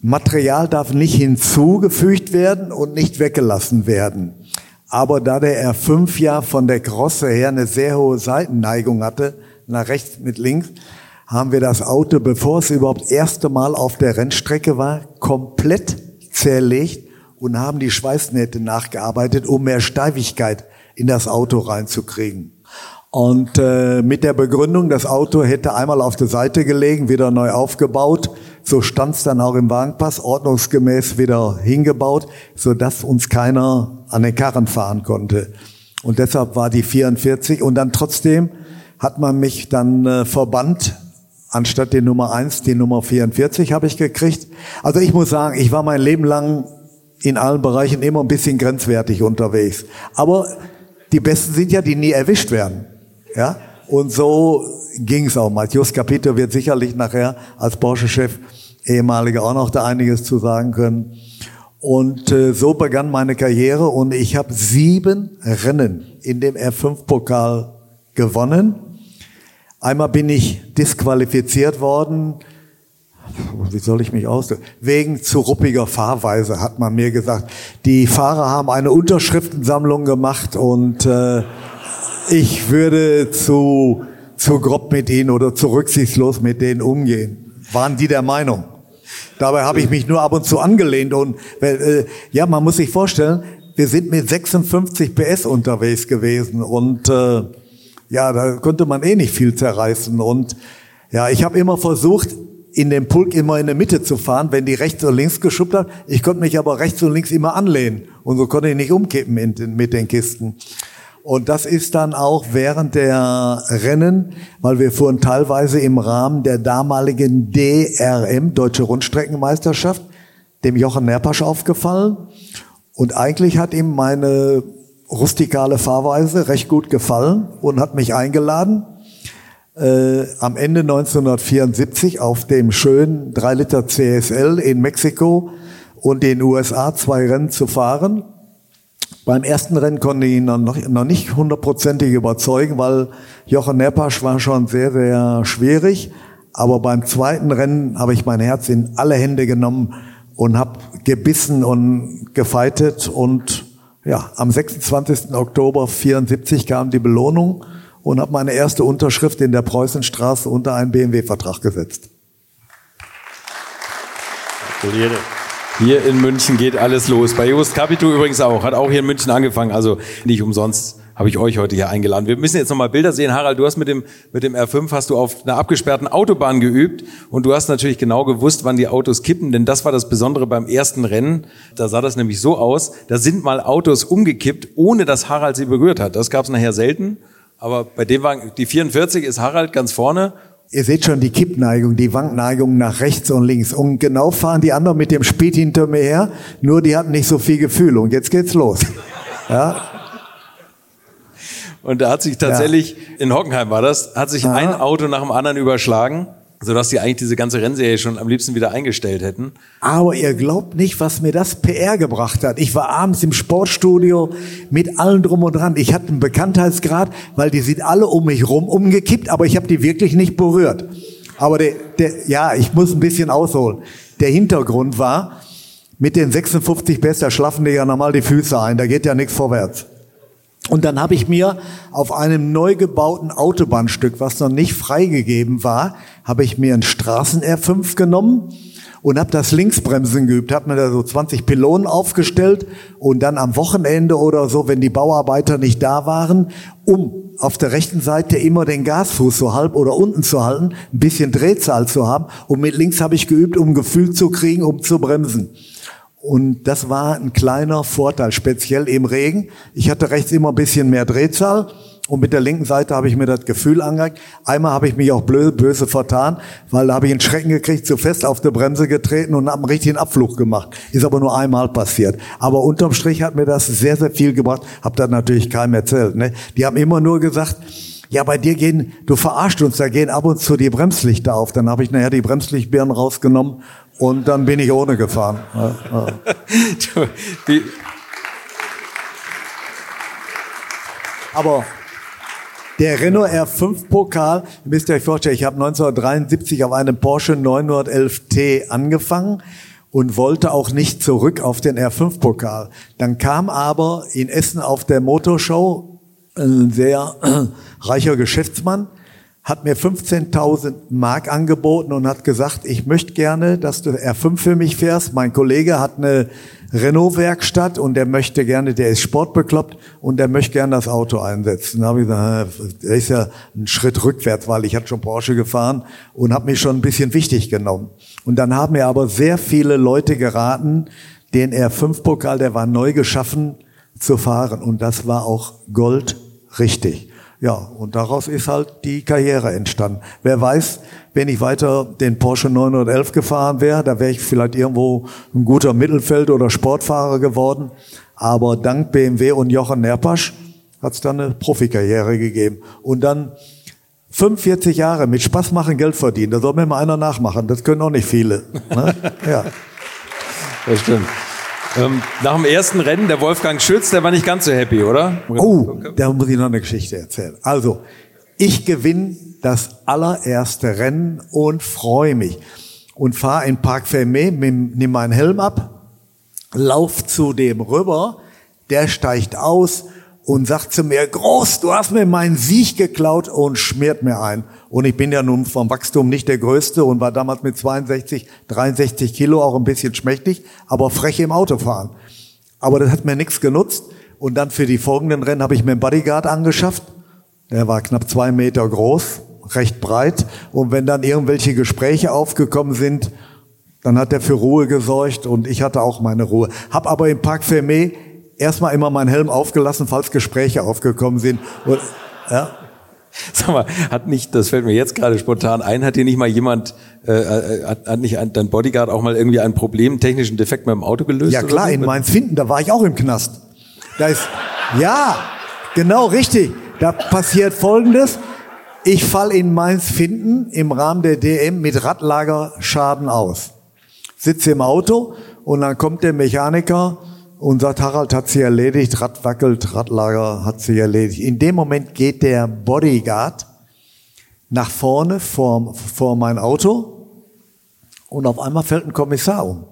[SPEAKER 2] Material darf nicht hinzugefügt werden und nicht weggelassen werden. Aber da der R5 ja von der Krosse her eine sehr hohe Seitenneigung hatte, nach rechts mit links, haben wir das Auto, bevor es überhaupt erste Mal auf der Rennstrecke war, komplett zerlegt und haben die Schweißnähte nachgearbeitet, um mehr Steifigkeit in das Auto reinzukriegen. Und äh, mit der Begründung, das Auto hätte einmal auf der Seite gelegen, wieder neu aufgebaut. So stand es dann auch im Wagenpass, ordnungsgemäß wieder hingebaut, so dass uns keiner an den Karren fahren konnte. Und deshalb war die 44. Und dann trotzdem hat man mich dann äh, verbannt. Anstatt die Nummer 1, die Nummer 44 habe ich gekriegt. Also ich muss sagen, ich war mein Leben lang in allen Bereichen immer ein bisschen grenzwertig unterwegs. Aber die Besten sind ja, die nie erwischt werden. Ja? Und so ging es auch. Matthias Capito wird sicherlich nachher als Porsche-Chef ehemaliger auch noch da einiges zu sagen können. Und äh, so begann meine Karriere und ich habe sieben Rennen in dem R5-Pokal gewonnen. Einmal bin ich disqualifiziert worden, wie soll ich mich ausdrücken? Wegen zu ruppiger Fahrweise, hat man mir gesagt. Die Fahrer haben eine Unterschriftensammlung gemacht und äh, ich würde zu, zu grob mit ihnen oder zu rücksichtslos mit denen umgehen. Waren die der Meinung? Dabei habe ich mich nur ab und zu angelehnt und äh, ja, man muss sich vorstellen, wir sind mit 56 PS unterwegs gewesen und äh, ja, da konnte man eh nicht viel zerreißen und ja, ich habe immer versucht, in dem Pulk immer in der Mitte zu fahren, wenn die rechts und links geschubbt hat. Ich konnte mich aber rechts und links immer anlehnen und so konnte ich nicht umkippen mit den Kisten. Und das ist dann auch während der Rennen, weil wir fuhren teilweise im Rahmen der damaligen DRM, Deutsche Rundstreckenmeisterschaft, dem Jochen Nerpasch aufgefallen. Und eigentlich hat ihm meine rustikale Fahrweise recht gut gefallen und hat mich eingeladen, äh, am Ende 1974 auf dem schönen 3 Liter CSL in Mexiko und den USA zwei Rennen zu fahren. Beim ersten Rennen konnte ich ihn noch, noch nicht hundertprozentig überzeugen, weil Jochen Neppasch war schon sehr, sehr schwierig. Aber beim zweiten Rennen habe ich mein Herz in alle Hände genommen und habe gebissen und gefeitet. Und ja, am 26. Oktober 74 kam die Belohnung und habe meine erste Unterschrift in der Preußenstraße unter einen BMW-Vertrag gesetzt.
[SPEAKER 1] Gratuliere. Hier in München geht alles los. Bei Just Capito übrigens auch. Hat auch hier in München angefangen. Also nicht umsonst habe ich euch heute hier eingeladen. Wir müssen jetzt nochmal Bilder sehen. Harald, du hast mit dem, mit dem R5 hast du auf einer abgesperrten Autobahn geübt und du hast natürlich genau gewusst, wann die Autos kippen, denn das war das Besondere beim ersten Rennen. Da sah das nämlich so aus. Da sind mal Autos umgekippt, ohne dass Harald sie berührt hat. Das gab es nachher selten. Aber bei dem Wagen, die 44 ist Harald ganz vorne
[SPEAKER 2] Ihr seht schon die Kippneigung, die Wankneigung nach rechts und links. Und genau fahren die anderen mit dem Speed hinter mir her, nur die hatten nicht so viel Gefühl. Und jetzt geht's los. [laughs] Ja.
[SPEAKER 1] Und da hat sich tatsächlich, ja. in Hockenheim war das, hat sich Aha. ein Auto nach dem anderen überschlagen sodass die eigentlich diese ganze Rennserie schon am liebsten wieder eingestellt hätten.
[SPEAKER 2] Aber ihr glaubt nicht, was mir das PR gebracht hat. Ich war abends im Sportstudio mit allen drum und dran. Ich hatte einen Bekanntheitsgrad, weil die sind alle um mich rum umgekippt, aber ich habe die wirklich nicht berührt. Aber der, der, ja, ich muss ein bisschen ausholen. Der Hintergrund war, mit den 56 Bester schlafen die ja normal die Füße ein, da geht ja nichts vorwärts. Und dann habe ich mir auf einem neu gebauten Autobahnstück, was noch nicht freigegeben war, habe ich mir ein Straßen-R5 genommen und habe das Linksbremsen geübt, habe mir da so 20 Pylonen aufgestellt und dann am Wochenende oder so, wenn die Bauarbeiter nicht da waren, um auf der rechten Seite immer den Gasfuß so halb oder unten zu halten, ein bisschen Drehzahl zu haben und mit links habe ich geübt, um Gefühl zu kriegen, um zu bremsen. Und das war ein kleiner Vorteil, speziell im Regen. Ich hatte rechts immer ein bisschen mehr Drehzahl und mit der linken Seite habe ich mir das Gefühl angeeignet. Einmal habe ich mich auch böse, böse vertan, weil da habe ich einen Schrecken gekriegt, zu fest auf der Bremse getreten und habe einen richtigen Abflug gemacht. Ist aber nur einmal passiert. Aber unterm Strich hat mir das sehr, sehr viel gebracht. Hab das natürlich keinem erzählt. Ne? Die haben immer nur gesagt, ja, bei dir gehen, du verarscht uns, da gehen ab und zu die Bremslichter auf. Dann habe ich nachher die Bremslichtbirnen rausgenommen und dann bin ich ohne gefahren. [laughs] Aber der Renault R5 Pokal, müsst ihr euch vorstellen, ich habe 1973 auf einem Porsche 911T angefangen und wollte auch nicht zurück auf den R5-Pokal. Dann kam aber in Essen auf der Motorshow ein sehr [clears throat] reicher Geschäftsmann, hat mir 15.000 Mark angeboten und hat gesagt, ich möchte gerne, dass du R5 für mich fährst. Mein Kollege hat eine Renault-Werkstatt und der möchte gerne, der ist sportbekloppt und der möchte gerne das Auto einsetzen. Da habe ich gesagt, der ist ja ein Schritt rückwärts, weil ich hatte schon Porsche gefahren und habe mich schon ein bisschen wichtig genommen. Und dann haben mir aber sehr viele Leute geraten, den R5-Pokal, der war neu geschaffen, zu fahren. Und das war auch Gold richtig. Ja, und daraus ist halt die Karriere entstanden. Wer weiß, wenn ich weiter den Porsche 911 gefahren wäre, da wäre ich vielleicht irgendwo ein guter Mittelfeld- oder Sportfahrer geworden. Aber dank BMW und Jochen Nerpasch hat es dann eine Profikarriere gegeben. Und dann 45 Jahre mit Spaß machen, Geld verdienen. Da soll mir mal einer nachmachen. Das können auch nicht viele. Ne? [laughs] Ja.
[SPEAKER 1] Das stimmt. Ähm, nach dem ersten Rennen, der Wolfgang Schütz, der war nicht ganz so happy, oder?
[SPEAKER 2] Oh, da muss ich noch eine Geschichte erzählen. Also, ich gewinne das allererste Rennen und freue mich. Und fahre in Park Fermé, nehme meinen Helm ab, lauf zu dem rüber, der steigt aus und sagt zu mir, Groß, du hast mir meinen Sieg geklaut und schmiert mir ein. Und ich bin ja nun vom Wachstum nicht der Größte und war damals mit 62, 63 Kilo auch ein bisschen schmächtig, aber frech im Autofahren. Aber das hat mir nichts genutzt. Und dann für die folgenden Rennen habe ich mir einen Bodyguard angeschafft. Der war knapp zwei Meter groß, recht breit. Und wenn dann irgendwelche Gespräche aufgekommen sind, dann hat er für Ruhe gesorgt und ich hatte auch meine Ruhe. Hab aber im Park Fermé erstmal immer meinen Helm aufgelassen, falls Gespräche aufgekommen sind. Und, ja. [laughs]
[SPEAKER 1] Sag mal, hat nicht, das fällt mir jetzt gerade spontan ein, hat dir nicht mal jemand, äh, äh hat, hat nicht ein, dein Bodyguard auch mal irgendwie ein Problem, technischen Defekt mit dem Auto gelöst?
[SPEAKER 2] Ja klar, so? in Mainz-Finden, da war ich auch im Knast. Da ist, ja, genau, richtig. Da passiert Folgendes. Ich fall in Mainz-Finden im Rahmen der DM mit Radlagerschaden aus. Sitze im Auto und dann kommt der Mechaniker und sagt, Harald hat sie erledigt, Rad wackelt, Radlager hat sie erledigt. In dem Moment geht der Bodyguard nach vorne vor, vor mein Auto und auf einmal fällt ein Kommissar um.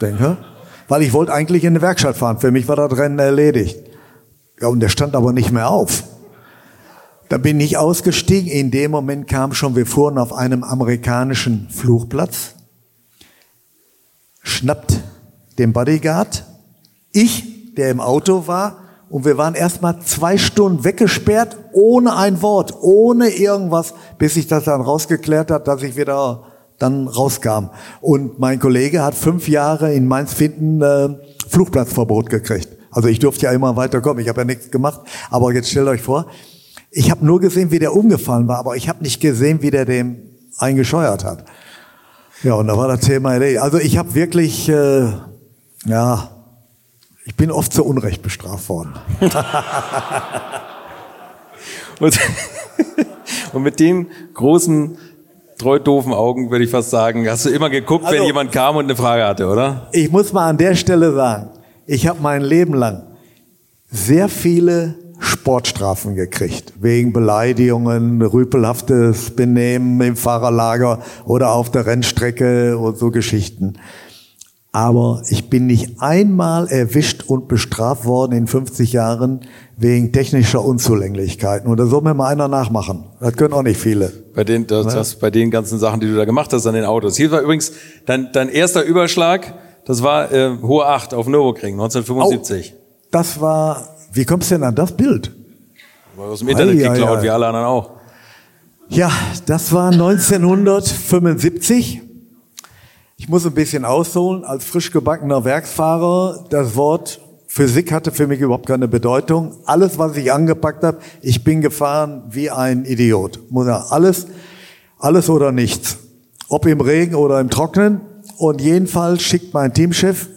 [SPEAKER 2] Denke, weil ich wollte eigentlich in eine Werkstatt fahren. Für mich war das Rennen erledigt. Ja, und der stand aber nicht mehr auf. Da bin ich ausgestiegen. In dem Moment kam schon, wir fuhren auf einem amerikanischen Flugplatz, schnappt den Bodyguard, ich, der im Auto war, und wir waren erstmal zwei Stunden weggesperrt, ohne ein Wort, ohne irgendwas, bis sich das dann rausgeklärt hat, dass ich wieder dann rauskam. Und mein Kollege hat fünf Jahre in Mainz-Finden äh, Flugplatzverbot gekriegt. Also ich durfte ja immer weiterkommen, ich habe ja nichts gemacht. Aber jetzt stellt euch vor, ich habe nur gesehen, wie der umgefallen war, aber ich habe nicht gesehen, wie der dem eingescheuert hat. Ja, und da war das Thema Also ich habe wirklich, äh, ja, ich bin oft zu Unrecht bestraft worden. [laughs]
[SPEAKER 1] und, [laughs] und, mit den großen, treu doofen Augen würde ich fast sagen, hast du immer geguckt, also, wenn jemand kam und eine Frage hatte, oder?
[SPEAKER 2] Ich muss mal an der Stelle sagen, ich habe mein Leben lang sehr viele Sportstrafen gekriegt, wegen Beleidigungen, rüpelhaftes Benehmen im Fahrerlager oder auf der Rennstrecke und so Geschichten. Aber ich bin nicht einmal erwischt und bestraft worden in 50 Jahren wegen technischer Unzulänglichkeiten. Und da soll mir mal einer nachmachen. Das können auch nicht viele.
[SPEAKER 1] Bei den, das, ja. das, bei den ganzen Sachen, die du da gemacht hast an den Autos. Hier war übrigens dein, dein erster Überschlag, das war äh, Hohe Acht auf Nürburgring 1975.
[SPEAKER 2] Oh, das war, wie kommst du denn an das Bild?
[SPEAKER 1] War aus dem Internet ei, geklaut, ei, ei. wie alle anderen auch.
[SPEAKER 2] Ja, das war 1975. Ich muss ein bisschen ausholen. Als frisch gebackener Werksfahrer, das Wort Physik hatte für mich überhaupt keine Bedeutung. Alles, was ich angepackt habe, ich bin gefahren wie ein Idiot. Muss ja alles, alles oder nichts. Ob im Regen oder im Trocknen. Und jedenfalls schickt mein Teamchef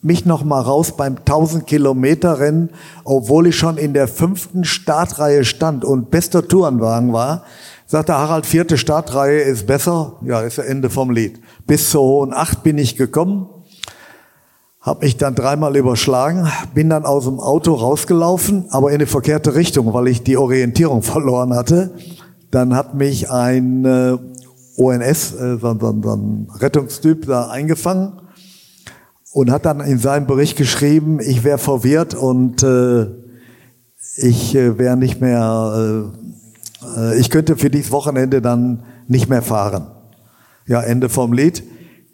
[SPEAKER 2] mich noch mal raus beim 1000 Kilometer Rennen, obwohl ich schon in der fünften Startreihe stand und bester Tourenwagen war. Sagte Harald, vierte Startreihe ist besser. Ja, ist ja Ende vom Lied. Bis zur hohen Acht bin ich gekommen, habe mich dann dreimal überschlagen, bin dann aus dem Auto rausgelaufen, aber in die verkehrte Richtung, weil ich die Orientierung [laughs] verloren hatte. Dann hat mich ein äh, ONS, äh, so, so, so ein Rettungstyp da eingefangen und hat dann in seinem Bericht geschrieben, ich wäre verwirrt und äh, ich äh, wäre nicht mehr, äh, ich könnte für dieses Wochenende dann nicht mehr fahren. Ja, Ende vom Lied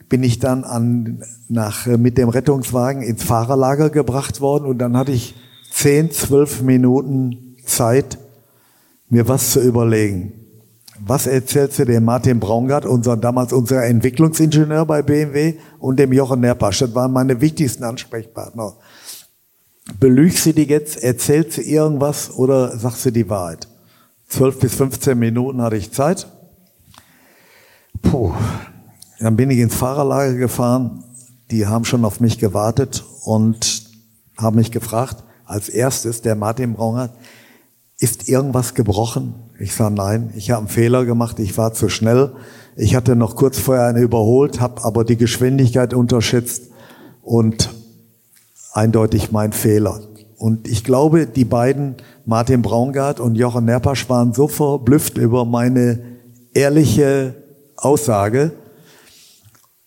[SPEAKER 2] bin ich dann an, nach, äh, mit dem Rettungswagen ins Fahrerlager gebracht worden und dann hatte ich zehn, zwölf Minuten Zeit, mir was zu überlegen. Was erzählst du dem Martin Braungart, unser, damals unser Entwicklungsingenieur bei BMW, und dem Jochen Nerpasch? Das waren meine wichtigsten Ansprechpartner. Belügst du die jetzt, erzählst du irgendwas oder sagst du die Wahrheit? Zwölf bis 15 Minuten hatte ich Zeit. Puh. Dann bin ich ins Fahrerlager gefahren. Die haben schon auf mich gewartet und haben mich gefragt, als erstes der Martin Braungart, ist irgendwas gebrochen? Ich sage nein, ich habe einen Fehler gemacht, ich war zu schnell. Ich hatte noch kurz vorher eine überholt, habe aber die Geschwindigkeit unterschätzt und eindeutig mein Fehler. Und ich glaube, die beiden, Martin Braungart und Jochen Nerpasch, waren so verblüfft über meine ehrliche Aussage.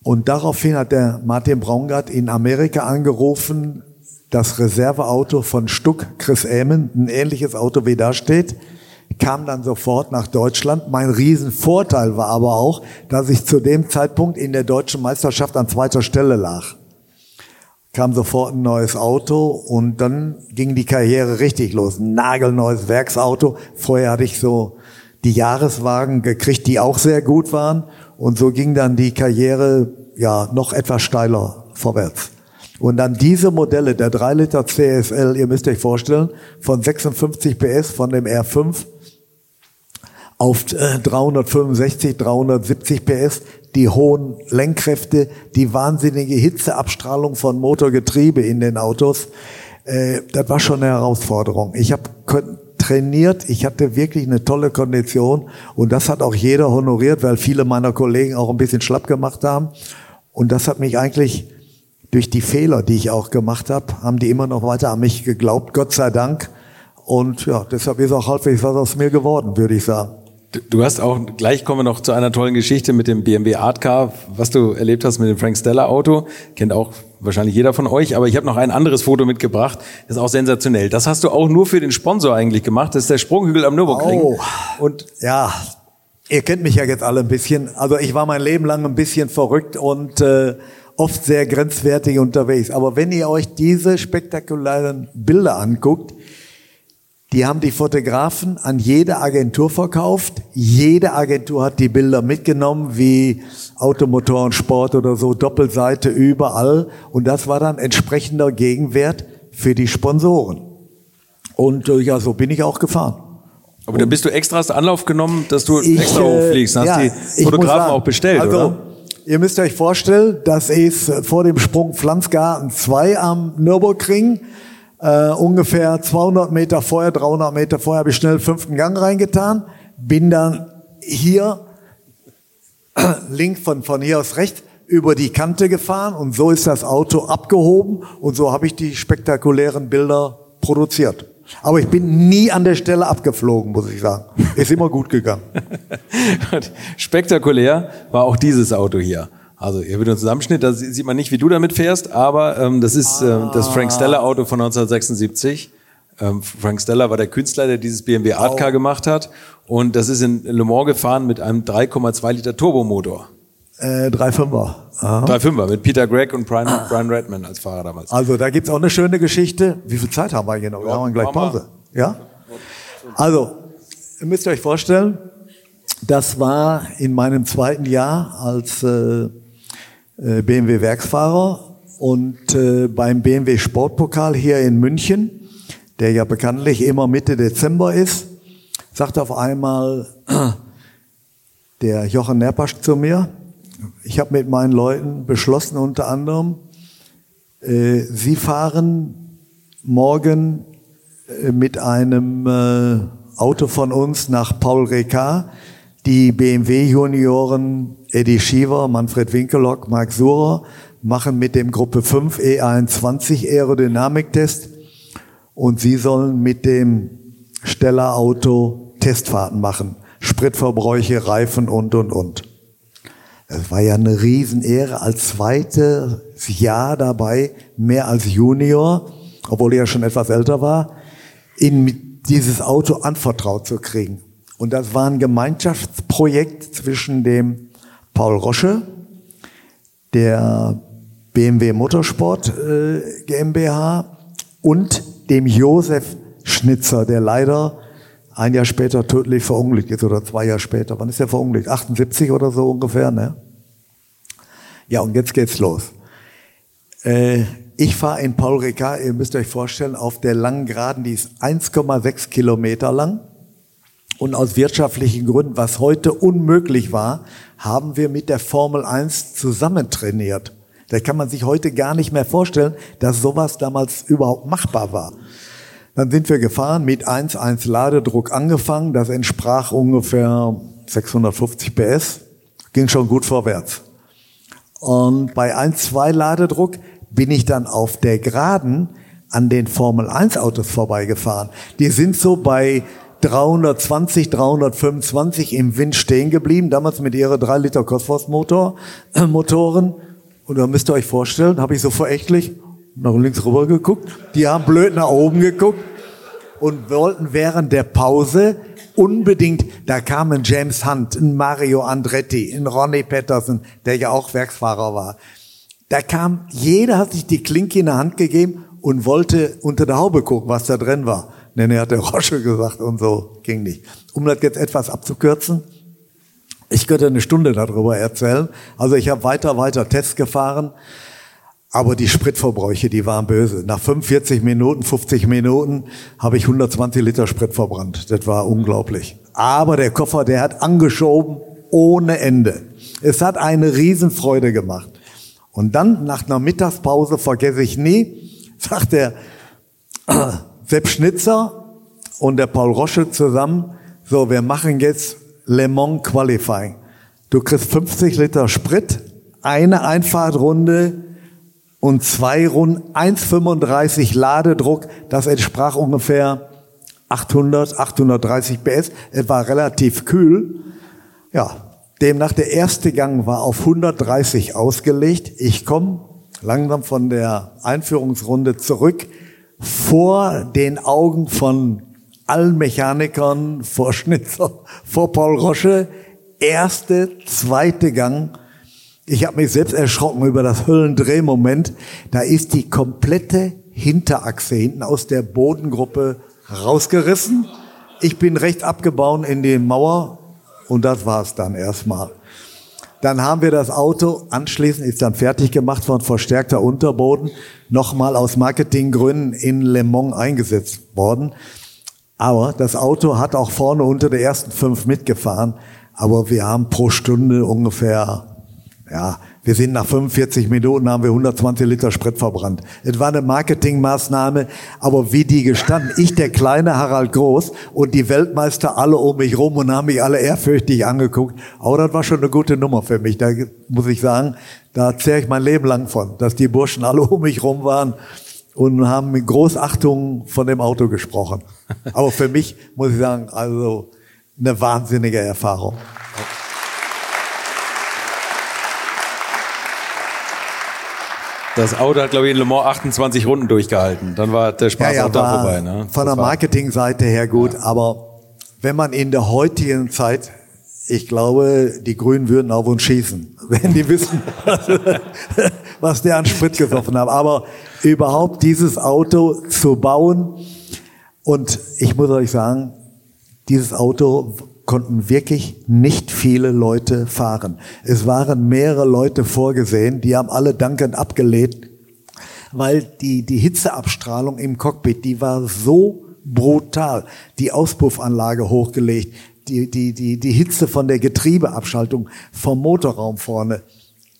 [SPEAKER 2] Und daraufhin hat der Martin Braungart in Amerika angerufen, das Reserveauto von Stuck, Chris Amen, ein ähnliches Auto wie da steht, kam dann sofort nach Deutschland. Mein Riesenvorteil war aber auch, dass ich zu dem Zeitpunkt in der deutschen Meisterschaft an zweiter Stelle lag. Kam sofort ein neues Auto und dann ging die Karriere richtig los. Ein nagelneues Werksauto. Vorher hatte ich so die Jahreswagen gekriegt, die auch sehr gut waren. Und so ging dann die Karriere ja noch etwas steiler vorwärts. Und dann diese Modelle, der 3 Liter CSL, ihr müsst euch vorstellen, von 56 PS von dem R5 auf 365, äh, 370 PS, die hohen Lenkkräfte, die wahnsinnige Hitzeabstrahlung von Motorgetriebe in den Autos, äh, das war schon eine Herausforderung. Ich habe trainiert, ich hatte wirklich eine tolle Kondition und das hat auch jeder honoriert, weil viele meiner Kollegen auch ein bisschen schlapp gemacht haben. Und das hat mich eigentlich durch die Fehler, die ich auch gemacht habe, haben die immer noch weiter an mich geglaubt, Gott sei Dank. Und ja, deshalb ist auch halbwegs was aus mir geworden, würde ich sagen.
[SPEAKER 1] Du hast auch, gleich kommen wir noch zu einer tollen Geschichte mit dem BMW Art Car, was du erlebt hast mit dem Frank Stella Auto. Kennt auch wahrscheinlich jeder von euch, aber ich habe noch ein anderes Foto mitgebracht. Das ist auch sensationell. Das hast du auch nur für den Sponsor eigentlich gemacht. Das ist der Sprunghügel am Nürburgring.
[SPEAKER 2] Oh, und ja, ihr kennt mich ja jetzt alle ein bisschen. Also ich war mein Leben lang ein bisschen verrückt und äh, oft sehr grenzwertig unterwegs. Aber wenn ihr euch diese spektakulären Bilder anguckt, die haben die Fotografen an jede Agentur verkauft. Jede Agentur hat die Bilder mitgenommen, wie Automotor und Sport oder so, Doppelseite überall. Und das war dann entsprechender Gegenwert für die Sponsoren. Und äh, ja, so bin ich auch gefahren.
[SPEAKER 1] Aber da bist du extra hast Anlauf genommen, dass du ich, extra hochfliegst, hast ja, die Fotografen sagen, auch bestellt, also, oder?
[SPEAKER 2] Ihr müsst euch vorstellen, das ist vor dem Sprung Pflanzgarten 2 am Nürburgring. Äh, ungefähr 200 Meter vorher, 300 Meter vorher habe ich schnell fünften Gang reingetan. Bin dann hier, [clears throat] links von, von hier aus rechts, über die Kante gefahren und so ist das Auto abgehoben und so habe ich die spektakulären Bilder produziert. Aber ich bin nie an der Stelle abgeflogen, muss ich sagen. Ist immer gut gegangen. [laughs]
[SPEAKER 1] Spektakulär war auch dieses Auto hier. Also hier wird ein Zusammenschnitt, da sieht man nicht, wie du damit fährst, aber ähm, das ist äh, das Frank Stella Auto von 1976. Ähm, Frank Stella war der Künstler, der dieses BMW Art Car gemacht hat und das ist in Le Mans gefahren mit einem 3,2 Liter Turbomotor.
[SPEAKER 2] Äh, 3,5er.
[SPEAKER 1] 3,5er mit Peter Gregg und Brian, Brian Redman als Fahrer damals.
[SPEAKER 2] Also da gibt's auch eine schöne Geschichte. Wie viel Zeit haben wir hier noch? Wir haben gleich Pause. Ja? Also, ihr müsst euch vorstellen, das war in meinem zweiten Jahr als äh BMW Werksfahrer und äh, beim BMW Sportpokal hier in München, der ja bekanntlich immer Mitte Dezember ist, sagt auf einmal [clears throat] der Jochen Nerpasch zu mir, ich habe mit meinen Leuten beschlossen, unter anderem, äh, sie fahren morgen äh, mit einem äh, Auto von uns nach Paul Ricard. Die BMW Junioren Eddie Schiever, Manfred Winkelock, Mark Surer machen mit dem Gruppe 5 E21 Aerodynamiktest und sie sollen mit dem Steller Auto Testfahrten machen. Spritverbräuche, Reifen und, und, und. Das war ja eine Riesenehre als zweites Jahr dabei, mehr als Junior, obwohl ich ja schon etwas älter war, in dieses Auto anvertraut zu kriegen. Und das war ein Gemeinschaftsprojekt zwischen dem Paul Rosche, der BMW Motorsport äh, GmbH und dem Josef Schnitzer, der leider ein Jahr später tödlich verunglückt ist oder zwei Jahre später. Wann ist er verunglückt? 78 oder so ungefähr, ne? Ja, und jetzt geht's los. Äh, ich fahre in Paul Ricard, ihr müsst euch vorstellen, auf der langen Geraden, die ist 1,6 Kilometer lang. Und aus wirtschaftlichen Gründen, was heute unmöglich war, haben wir mit der Formel 1 zusammen trainiert. Da kann man sich heute gar nicht mehr vorstellen, dass sowas damals überhaupt machbar war. Dann sind wir gefahren mit 1,1 Ladedruck angefangen. Das entsprach ungefähr 650 PS. Ging schon gut vorwärts. Und bei 1,2 Ladedruck bin ich dann auf der Geraden an den Formel 1 Autos vorbeigefahren. Die sind so bei 320, 325 im Wind stehen geblieben, damals mit ihrer 3 Liter Cosmos-Motor, äh, Motoren. Und da müsst ihr euch vorstellen, habe ich so verächtlich nach links rüber geguckt. Die haben blöd nach oben geguckt und wollten während der Pause unbedingt, da kamen James Hunt, ein Mario Andretti, ein Ronnie Patterson, der ja auch Werksfahrer war. Da kam, jeder hat sich die Klinke in der Hand gegeben und wollte unter der Haube gucken, was da drin war. Denn er hat der [laughs] Rosche gesagt und so ging nicht. Um das jetzt etwas abzukürzen, ich könnte eine Stunde darüber erzählen. Also ich habe weiter, weiter Tests gefahren. Aber die Spritverbräuche, die waren böse. Nach 45 Minuten, 50 Minuten habe ich 120 Liter Sprit verbrannt. Das war unglaublich. Aber der Koffer, der hat angeschoben ohne Ende. Es hat eine Riesenfreude gemacht. Und dann, nach einer Mittagspause, vergesse ich nie, [laughs] sagt der [clears throat] Sepp Schnitzer und der Paul Rosche zusammen, so, wir machen jetzt Le Mans Qualifying. Du kriegst 50 Liter Sprit, eine Einfahrtrunde und zwei Runden, 1,35 Ladedruck, das entsprach ungefähr 800, 830 PS. Es war relativ kühl. Ja, demnach der erste Gang war auf 130 ausgelegt. Ich komme langsam von der Einführungsrunde zurück vor den Augen von allen Mechanikern, vor Schnitzer, vor Paul Rosche, erste, zweite Gang. Ich habe mich selbst erschrocken über das Höllendrehmoment. Da ist die komplette Hinterachse hinten aus der Bodengruppe rausgerissen. Ich bin recht abgebaut in die Mauer und das war's dann erstmal. Dann haben wir das Auto, anschließend ist dann fertig gemacht worden, verstärkter Unterboden, nochmal aus Marketinggründen in Le Mans eingesetzt worden. Aber das Auto hat auch vorne unter der ersten fünf mitgefahren. Aber wir haben pro Stunde ungefähr, ja, wir sind nach 45 Minuten haben wir 120 Liter Sprit verbrannt. Es war eine Marketingmaßnahme, aber wie die gestanden, ich der kleine Harald Groß und die Weltmeister alle um mich rum und haben mich alle ehrfürchtig angeguckt. Aber das war schon eine gute Nummer für mich. Da muss ich sagen, da zähre ich mein Leben lang von, dass die Burschen alle um mich rum waren und haben mit Großachtung von dem Auto gesprochen. Aber für mich muss ich sagen, also eine wahnsinnige Erfahrung.
[SPEAKER 1] Das Auto hat, glaube ich, in Le Mans 28 Runden durchgehalten. Dann war der Spaß ja, ja, auch da vorbei. Ne?
[SPEAKER 2] Von der Marketingseite her gut, ja. aber wenn man in der heutigen Zeit, ich glaube, die Grünen würden auf uns schießen, [laughs] wenn die wissen, [laughs] was der an Sprit gesoffen hat. Aber überhaupt dieses Auto zu bauen, und ich muss euch sagen, dieses Auto konnten wirklich nicht viele Leute fahren. Es waren mehrere Leute vorgesehen, die haben alle dankend abgelehnt, weil die, die Hitzeabstrahlung im Cockpit, die war so brutal. Die Auspuffanlage hochgelegt, die, die, die, die Hitze von der Getriebeabschaltung vom Motorraum vorne.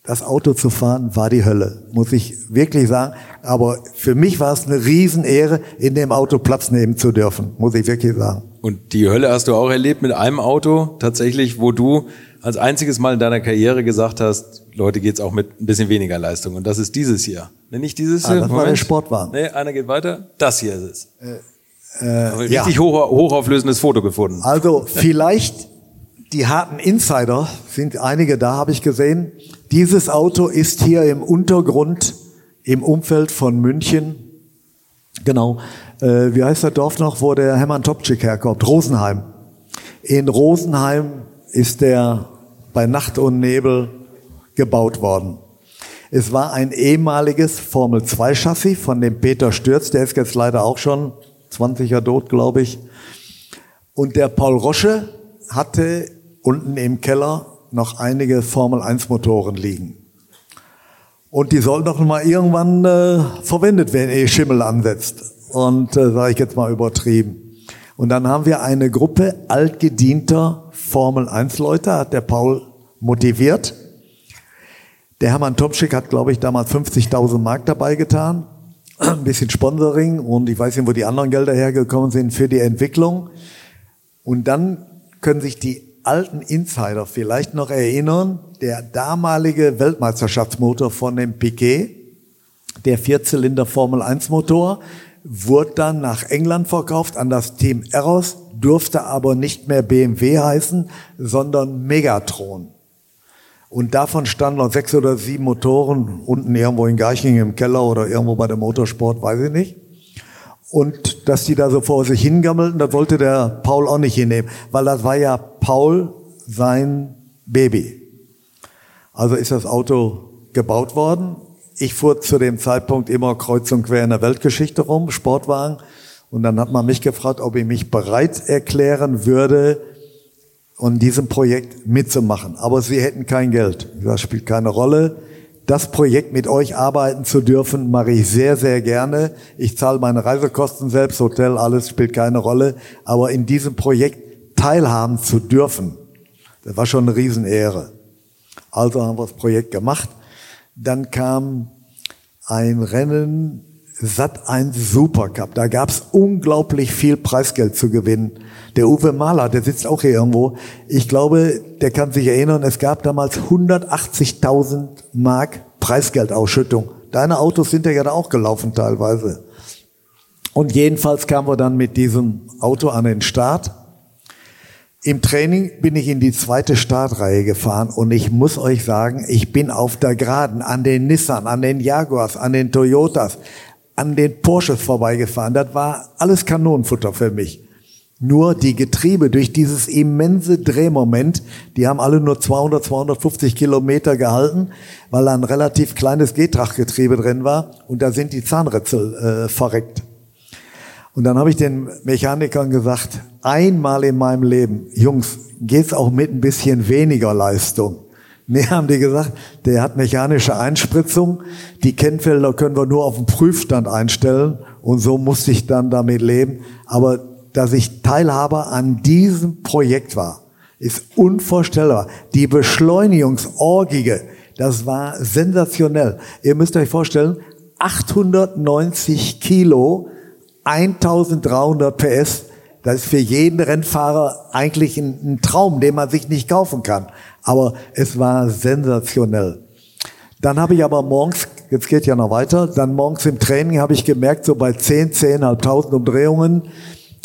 [SPEAKER 2] Das Auto zu fahren war die Hölle, muss ich wirklich sagen. Aber für mich war es eine Riesenehre, in dem Auto Platz nehmen zu dürfen, muss ich wirklich sagen.
[SPEAKER 1] Und die Hölle hast du auch erlebt mit einem Auto, tatsächlich, wo du als einziges Mal in deiner Karriere gesagt hast, Leute, geht's auch mit ein bisschen weniger Leistung. Und das ist dieses hier. Ne, nicht dieses
[SPEAKER 2] ah,
[SPEAKER 1] hier.
[SPEAKER 2] Das war der Sportwagen.
[SPEAKER 1] Nee, einer geht weiter. Das hier ist es. Äh, äh, richtig ja. hoch, hochauflösendes Foto gefunden.
[SPEAKER 2] Also vielleicht [laughs] Die harten Insider sind einige da, habe ich gesehen. Dieses Auto ist hier im Untergrund im Umfeld von München. Genau. Äh, wie heißt das Dorf noch, wo der Hermann Topczyk herkommt? Rosenheim. In Rosenheim ist der bei Nacht und Nebel gebaut worden. Es war ein ehemaliges Formel-2-Chassis von dem Peter Stürz, der ist jetzt leider auch schon 20 Jahre tot, glaube ich. Und der Paul Rosche hatte unten im Keller noch einige Formel-1-Motoren liegen. Und die sollten doch mal irgendwann äh, verwendet werden, ehe Schimmel ansetzt. Und äh, sage ich jetzt mal übertrieben. Und dann haben wir eine Gruppe altgedienter Formel-1-Leute, hat der Paul motiviert. Der Hermann Tomschick hat, glaube ich, damals 50.000 Mark dabei getan. [clears throat] Ein bisschen Sponsoring und ich weiß nicht, wo die anderen Gelder hergekommen sind für die Entwicklung. Und dann können sich die alten Insider vielleicht noch erinnern, der damalige Weltmeisterschaftsmotor von dem Piquet, der Vierzylinder Formel 1 Motor, wurde dann nach England verkauft an das Team Eros, durfte aber nicht mehr BMW heißen, sondern Megatron. Und davon standen noch sechs oder sieben Motoren unten irgendwo in Garching im Keller oder irgendwo bei der Motorsport, weiß ich nicht. Und dass die da so vor sich hingammelten, das wollte der Paul auch nicht hinnehmen, weil das war ja Paul sein Baby. Also ist das Auto gebaut worden. Ich fuhr zu dem Zeitpunkt immer kreuz und quer in der Weltgeschichte rum, Sportwagen. Und dann hat man mich gefragt, ob ich mich bereit erklären würde, an diesem Projekt mitzumachen. Aber sie hätten kein Geld. Das spielt keine Rolle das Projekt mit euch arbeiten zu dürfen, mache ich sehr, sehr gerne. Ich zahle meine Reisekosten selbst, Hotel, alles spielt keine Rolle. Aber in diesem Projekt teilhaben zu dürfen, das war schon eine Riesenehre. Also haben wir das Projekt gemacht. Dann kam ein Rennen Sat 1 Supercup. Da gab es unglaublich viel Preisgeld zu gewinnen. Der Uwe Mahler, der sitzt auch hier irgendwo. Ich glaube, der kann sich erinnern, es gab damals 180.000 Mark Preisgeldausschüttung. Deine Autos sind ja da auch gelaufen teilweise. Und jedenfalls kamen wir dann mit diesem Auto an den Start. Im Training bin ich in die zweite Startreihe gefahren und ich muss euch sagen, ich bin auf der Geraden an den Nissan, an den Jaguars, an den Toyotas, an den Porsches vorbeigefahren. Das war alles Kanonenfutter für mich. Nur die Getriebe durch dieses immense Drehmoment, die haben alle nur 200, 250 Kilometer gehalten, weil da ein relativ kleines Getraggetriebe drin war und da sind die Zahnrätsel äh, verreckt. Und dann habe ich den Mechanikern gesagt, einmal in meinem Leben, Jungs, geht's auch mit ein bisschen weniger Leistung. Nee, haben die gesagt, der hat mechanische Einspritzung. Die Kennfelder können wir nur auf dem Prüfstand einstellen. Und so musste ich dann damit leben. Aber dass ich Teilhaber an diesem Projekt war, ist unvorstellbar. Die Beschleunigungsorgige, das war sensationell. Ihr müsst euch vorstellen, 890 Kilo, 1300 PS, das ist für jeden Rennfahrer eigentlich ein, ein, Traum, den man sich nicht kaufen kann. Aber es war sensationell. Dann habe ich aber morgens, jetzt geht ja noch weiter, dann morgens im Training habe ich gemerkt, so bei 10, 10.500 Umdrehungen,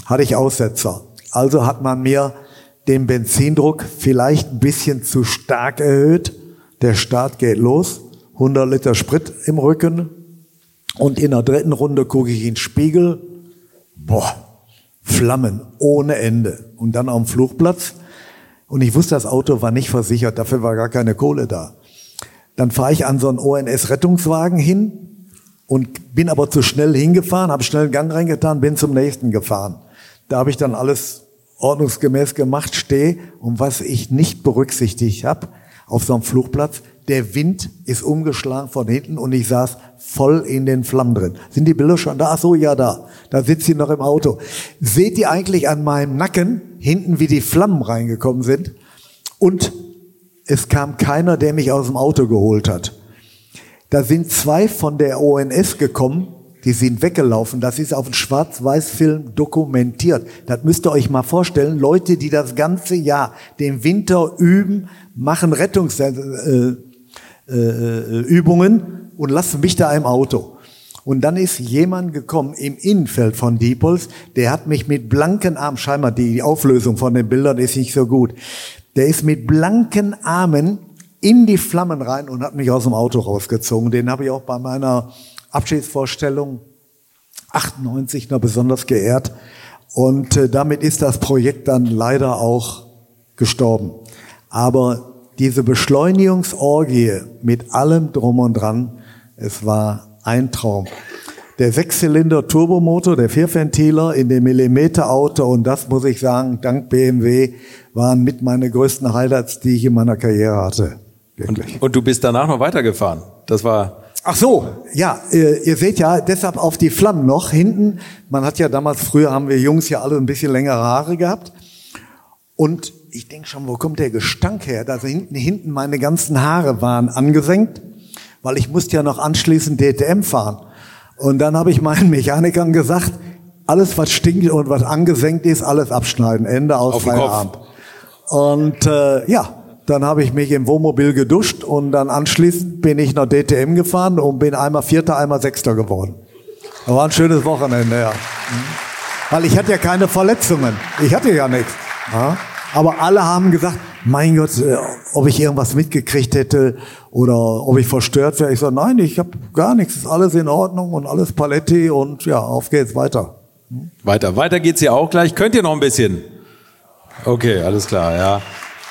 [SPEAKER 2] hatte ich Aussetzer. Also hat man mir den Benzindruck vielleicht ein bisschen zu stark erhöht. Der Start geht los, 100 Liter Sprit im Rücken und in der dritten Runde gucke ich in den Spiegel. Boah, Flammen ohne Ende. Und dann am Flugplatz. Und ich wusste, das Auto war nicht versichert, dafür war gar keine Kohle da. Dann fahre ich an so einen ONS-Rettungswagen hin und bin aber zu schnell hingefahren, habe schnell einen Gang reingetan, bin zum nächsten gefahren. Da habe ich dann alles ordnungsgemäß gemacht, stehe und was ich nicht berücksichtigt habe auf so einem Flugplatz, der Wind ist umgeschlagen von hinten und ich saß voll in den Flammen drin. Sind die Bilder schon da? Ach so, ja, da. Da sitzt sie noch im Auto. Seht ihr eigentlich an meinem Nacken hinten, wie die Flammen reingekommen sind? Und es kam keiner, der mich aus dem Auto geholt hat. Da sind zwei von der ONS gekommen, die sind weggelaufen. Das ist auf dem Schwarz-Weiß-Film dokumentiert. Das müsst ihr euch mal vorstellen. Leute, die das ganze Jahr den Winter üben, machen Rettungsübungen äh, äh, und lassen mich da im Auto. Und dann ist jemand gekommen im Innenfeld von Diepholz, der hat mich mit blanken Armen, scheinbar die Auflösung von den Bildern ist nicht so gut, der ist mit blanken Armen in die Flammen rein und hat mich aus dem Auto rausgezogen. Den habe ich auch bei meiner Abschiedsvorstellung 98 noch besonders geehrt. Und äh, damit ist das Projekt dann leider auch gestorben. Aber diese Beschleunigungsorgie mit allem drum und dran, es war ein Traum. Der Sechszylinder Turbomotor, der Vierventiler in dem Millimeterauto und das muss ich sagen, dank BMW waren mit meine größten Highlights, die ich in meiner Karriere hatte.
[SPEAKER 1] Wirklich. Und, und du bist danach noch weitergefahren. Das war
[SPEAKER 2] Ach so, ja, ihr, ihr seht ja deshalb auf die Flammen noch hinten. Man hat ja damals, früher haben wir Jungs ja alle ein bisschen längere Haare gehabt. Und ich denke schon, wo kommt der Gestank her? Da hinten, hinten meine ganzen Haare waren angesenkt, weil ich musste ja noch anschließend DTM fahren. Und dann habe ich meinen Mechanikern gesagt, alles was stinkt und was angesenkt ist, alles abschneiden. Ende aus
[SPEAKER 1] Feierabend.
[SPEAKER 2] Und äh, ja, dann habe ich mich im Wohnmobil geduscht und dann anschließend bin ich nach DTM gefahren und bin einmal Vierter, einmal Sechster geworden. Das war ein schönes Wochenende, ja. Weil ich hatte ja keine Verletzungen. Ich hatte ja nichts. Ja? Aber alle haben gesagt, mein Gott, äh, ob ich irgendwas mitgekriegt hätte oder ob ich verstört wäre. Ich sage, nein, ich habe gar nichts. Ist alles in Ordnung und alles Paletti und ja, auf geht's weiter.
[SPEAKER 1] Weiter, weiter geht's hier auch gleich. Könnt ihr noch ein bisschen? Okay, alles klar, ja.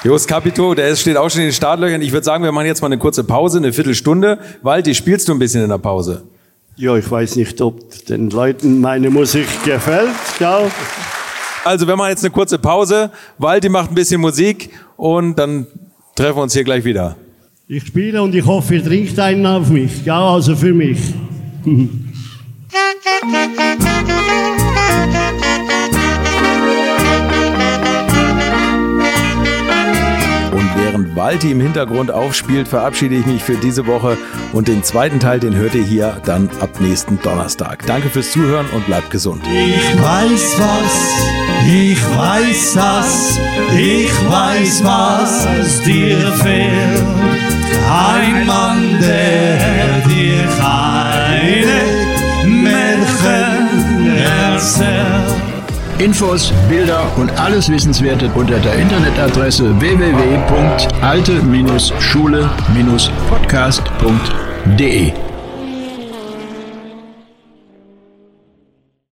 [SPEAKER 1] Jos Capito, der steht auch schon in den Startlöchern. Ich würde sagen, wir machen jetzt mal eine kurze Pause, eine Viertelstunde. Waldi, spielst du ein bisschen in der Pause?
[SPEAKER 3] Ja, ich weiß nicht, ob den Leuten meine Musik gefällt. Ja.
[SPEAKER 1] Also wir machen jetzt eine kurze Pause. Waldi macht ein bisschen Musik und dann treffen wir uns hier gleich wieder.
[SPEAKER 3] Ich spiele und ich hoffe, ihr trinkt einen auf mich. Ja, also für mich. [laughs]
[SPEAKER 1] Und während Walti im Hintergrund aufspielt, verabschiede ich mich für diese Woche und den zweiten Teil, den hört ihr hier dann ab nächsten Donnerstag. Danke fürs Zuhören und bleibt gesund.
[SPEAKER 6] Ich weiß was, ich weiß das, ich weiß was dir fehlt. Ein Mann, der dir keine Märchen erzählt.
[SPEAKER 4] Infos, Bilder und alles Wissenswerte unter der Internetadresse www.alte-schule-podcast.de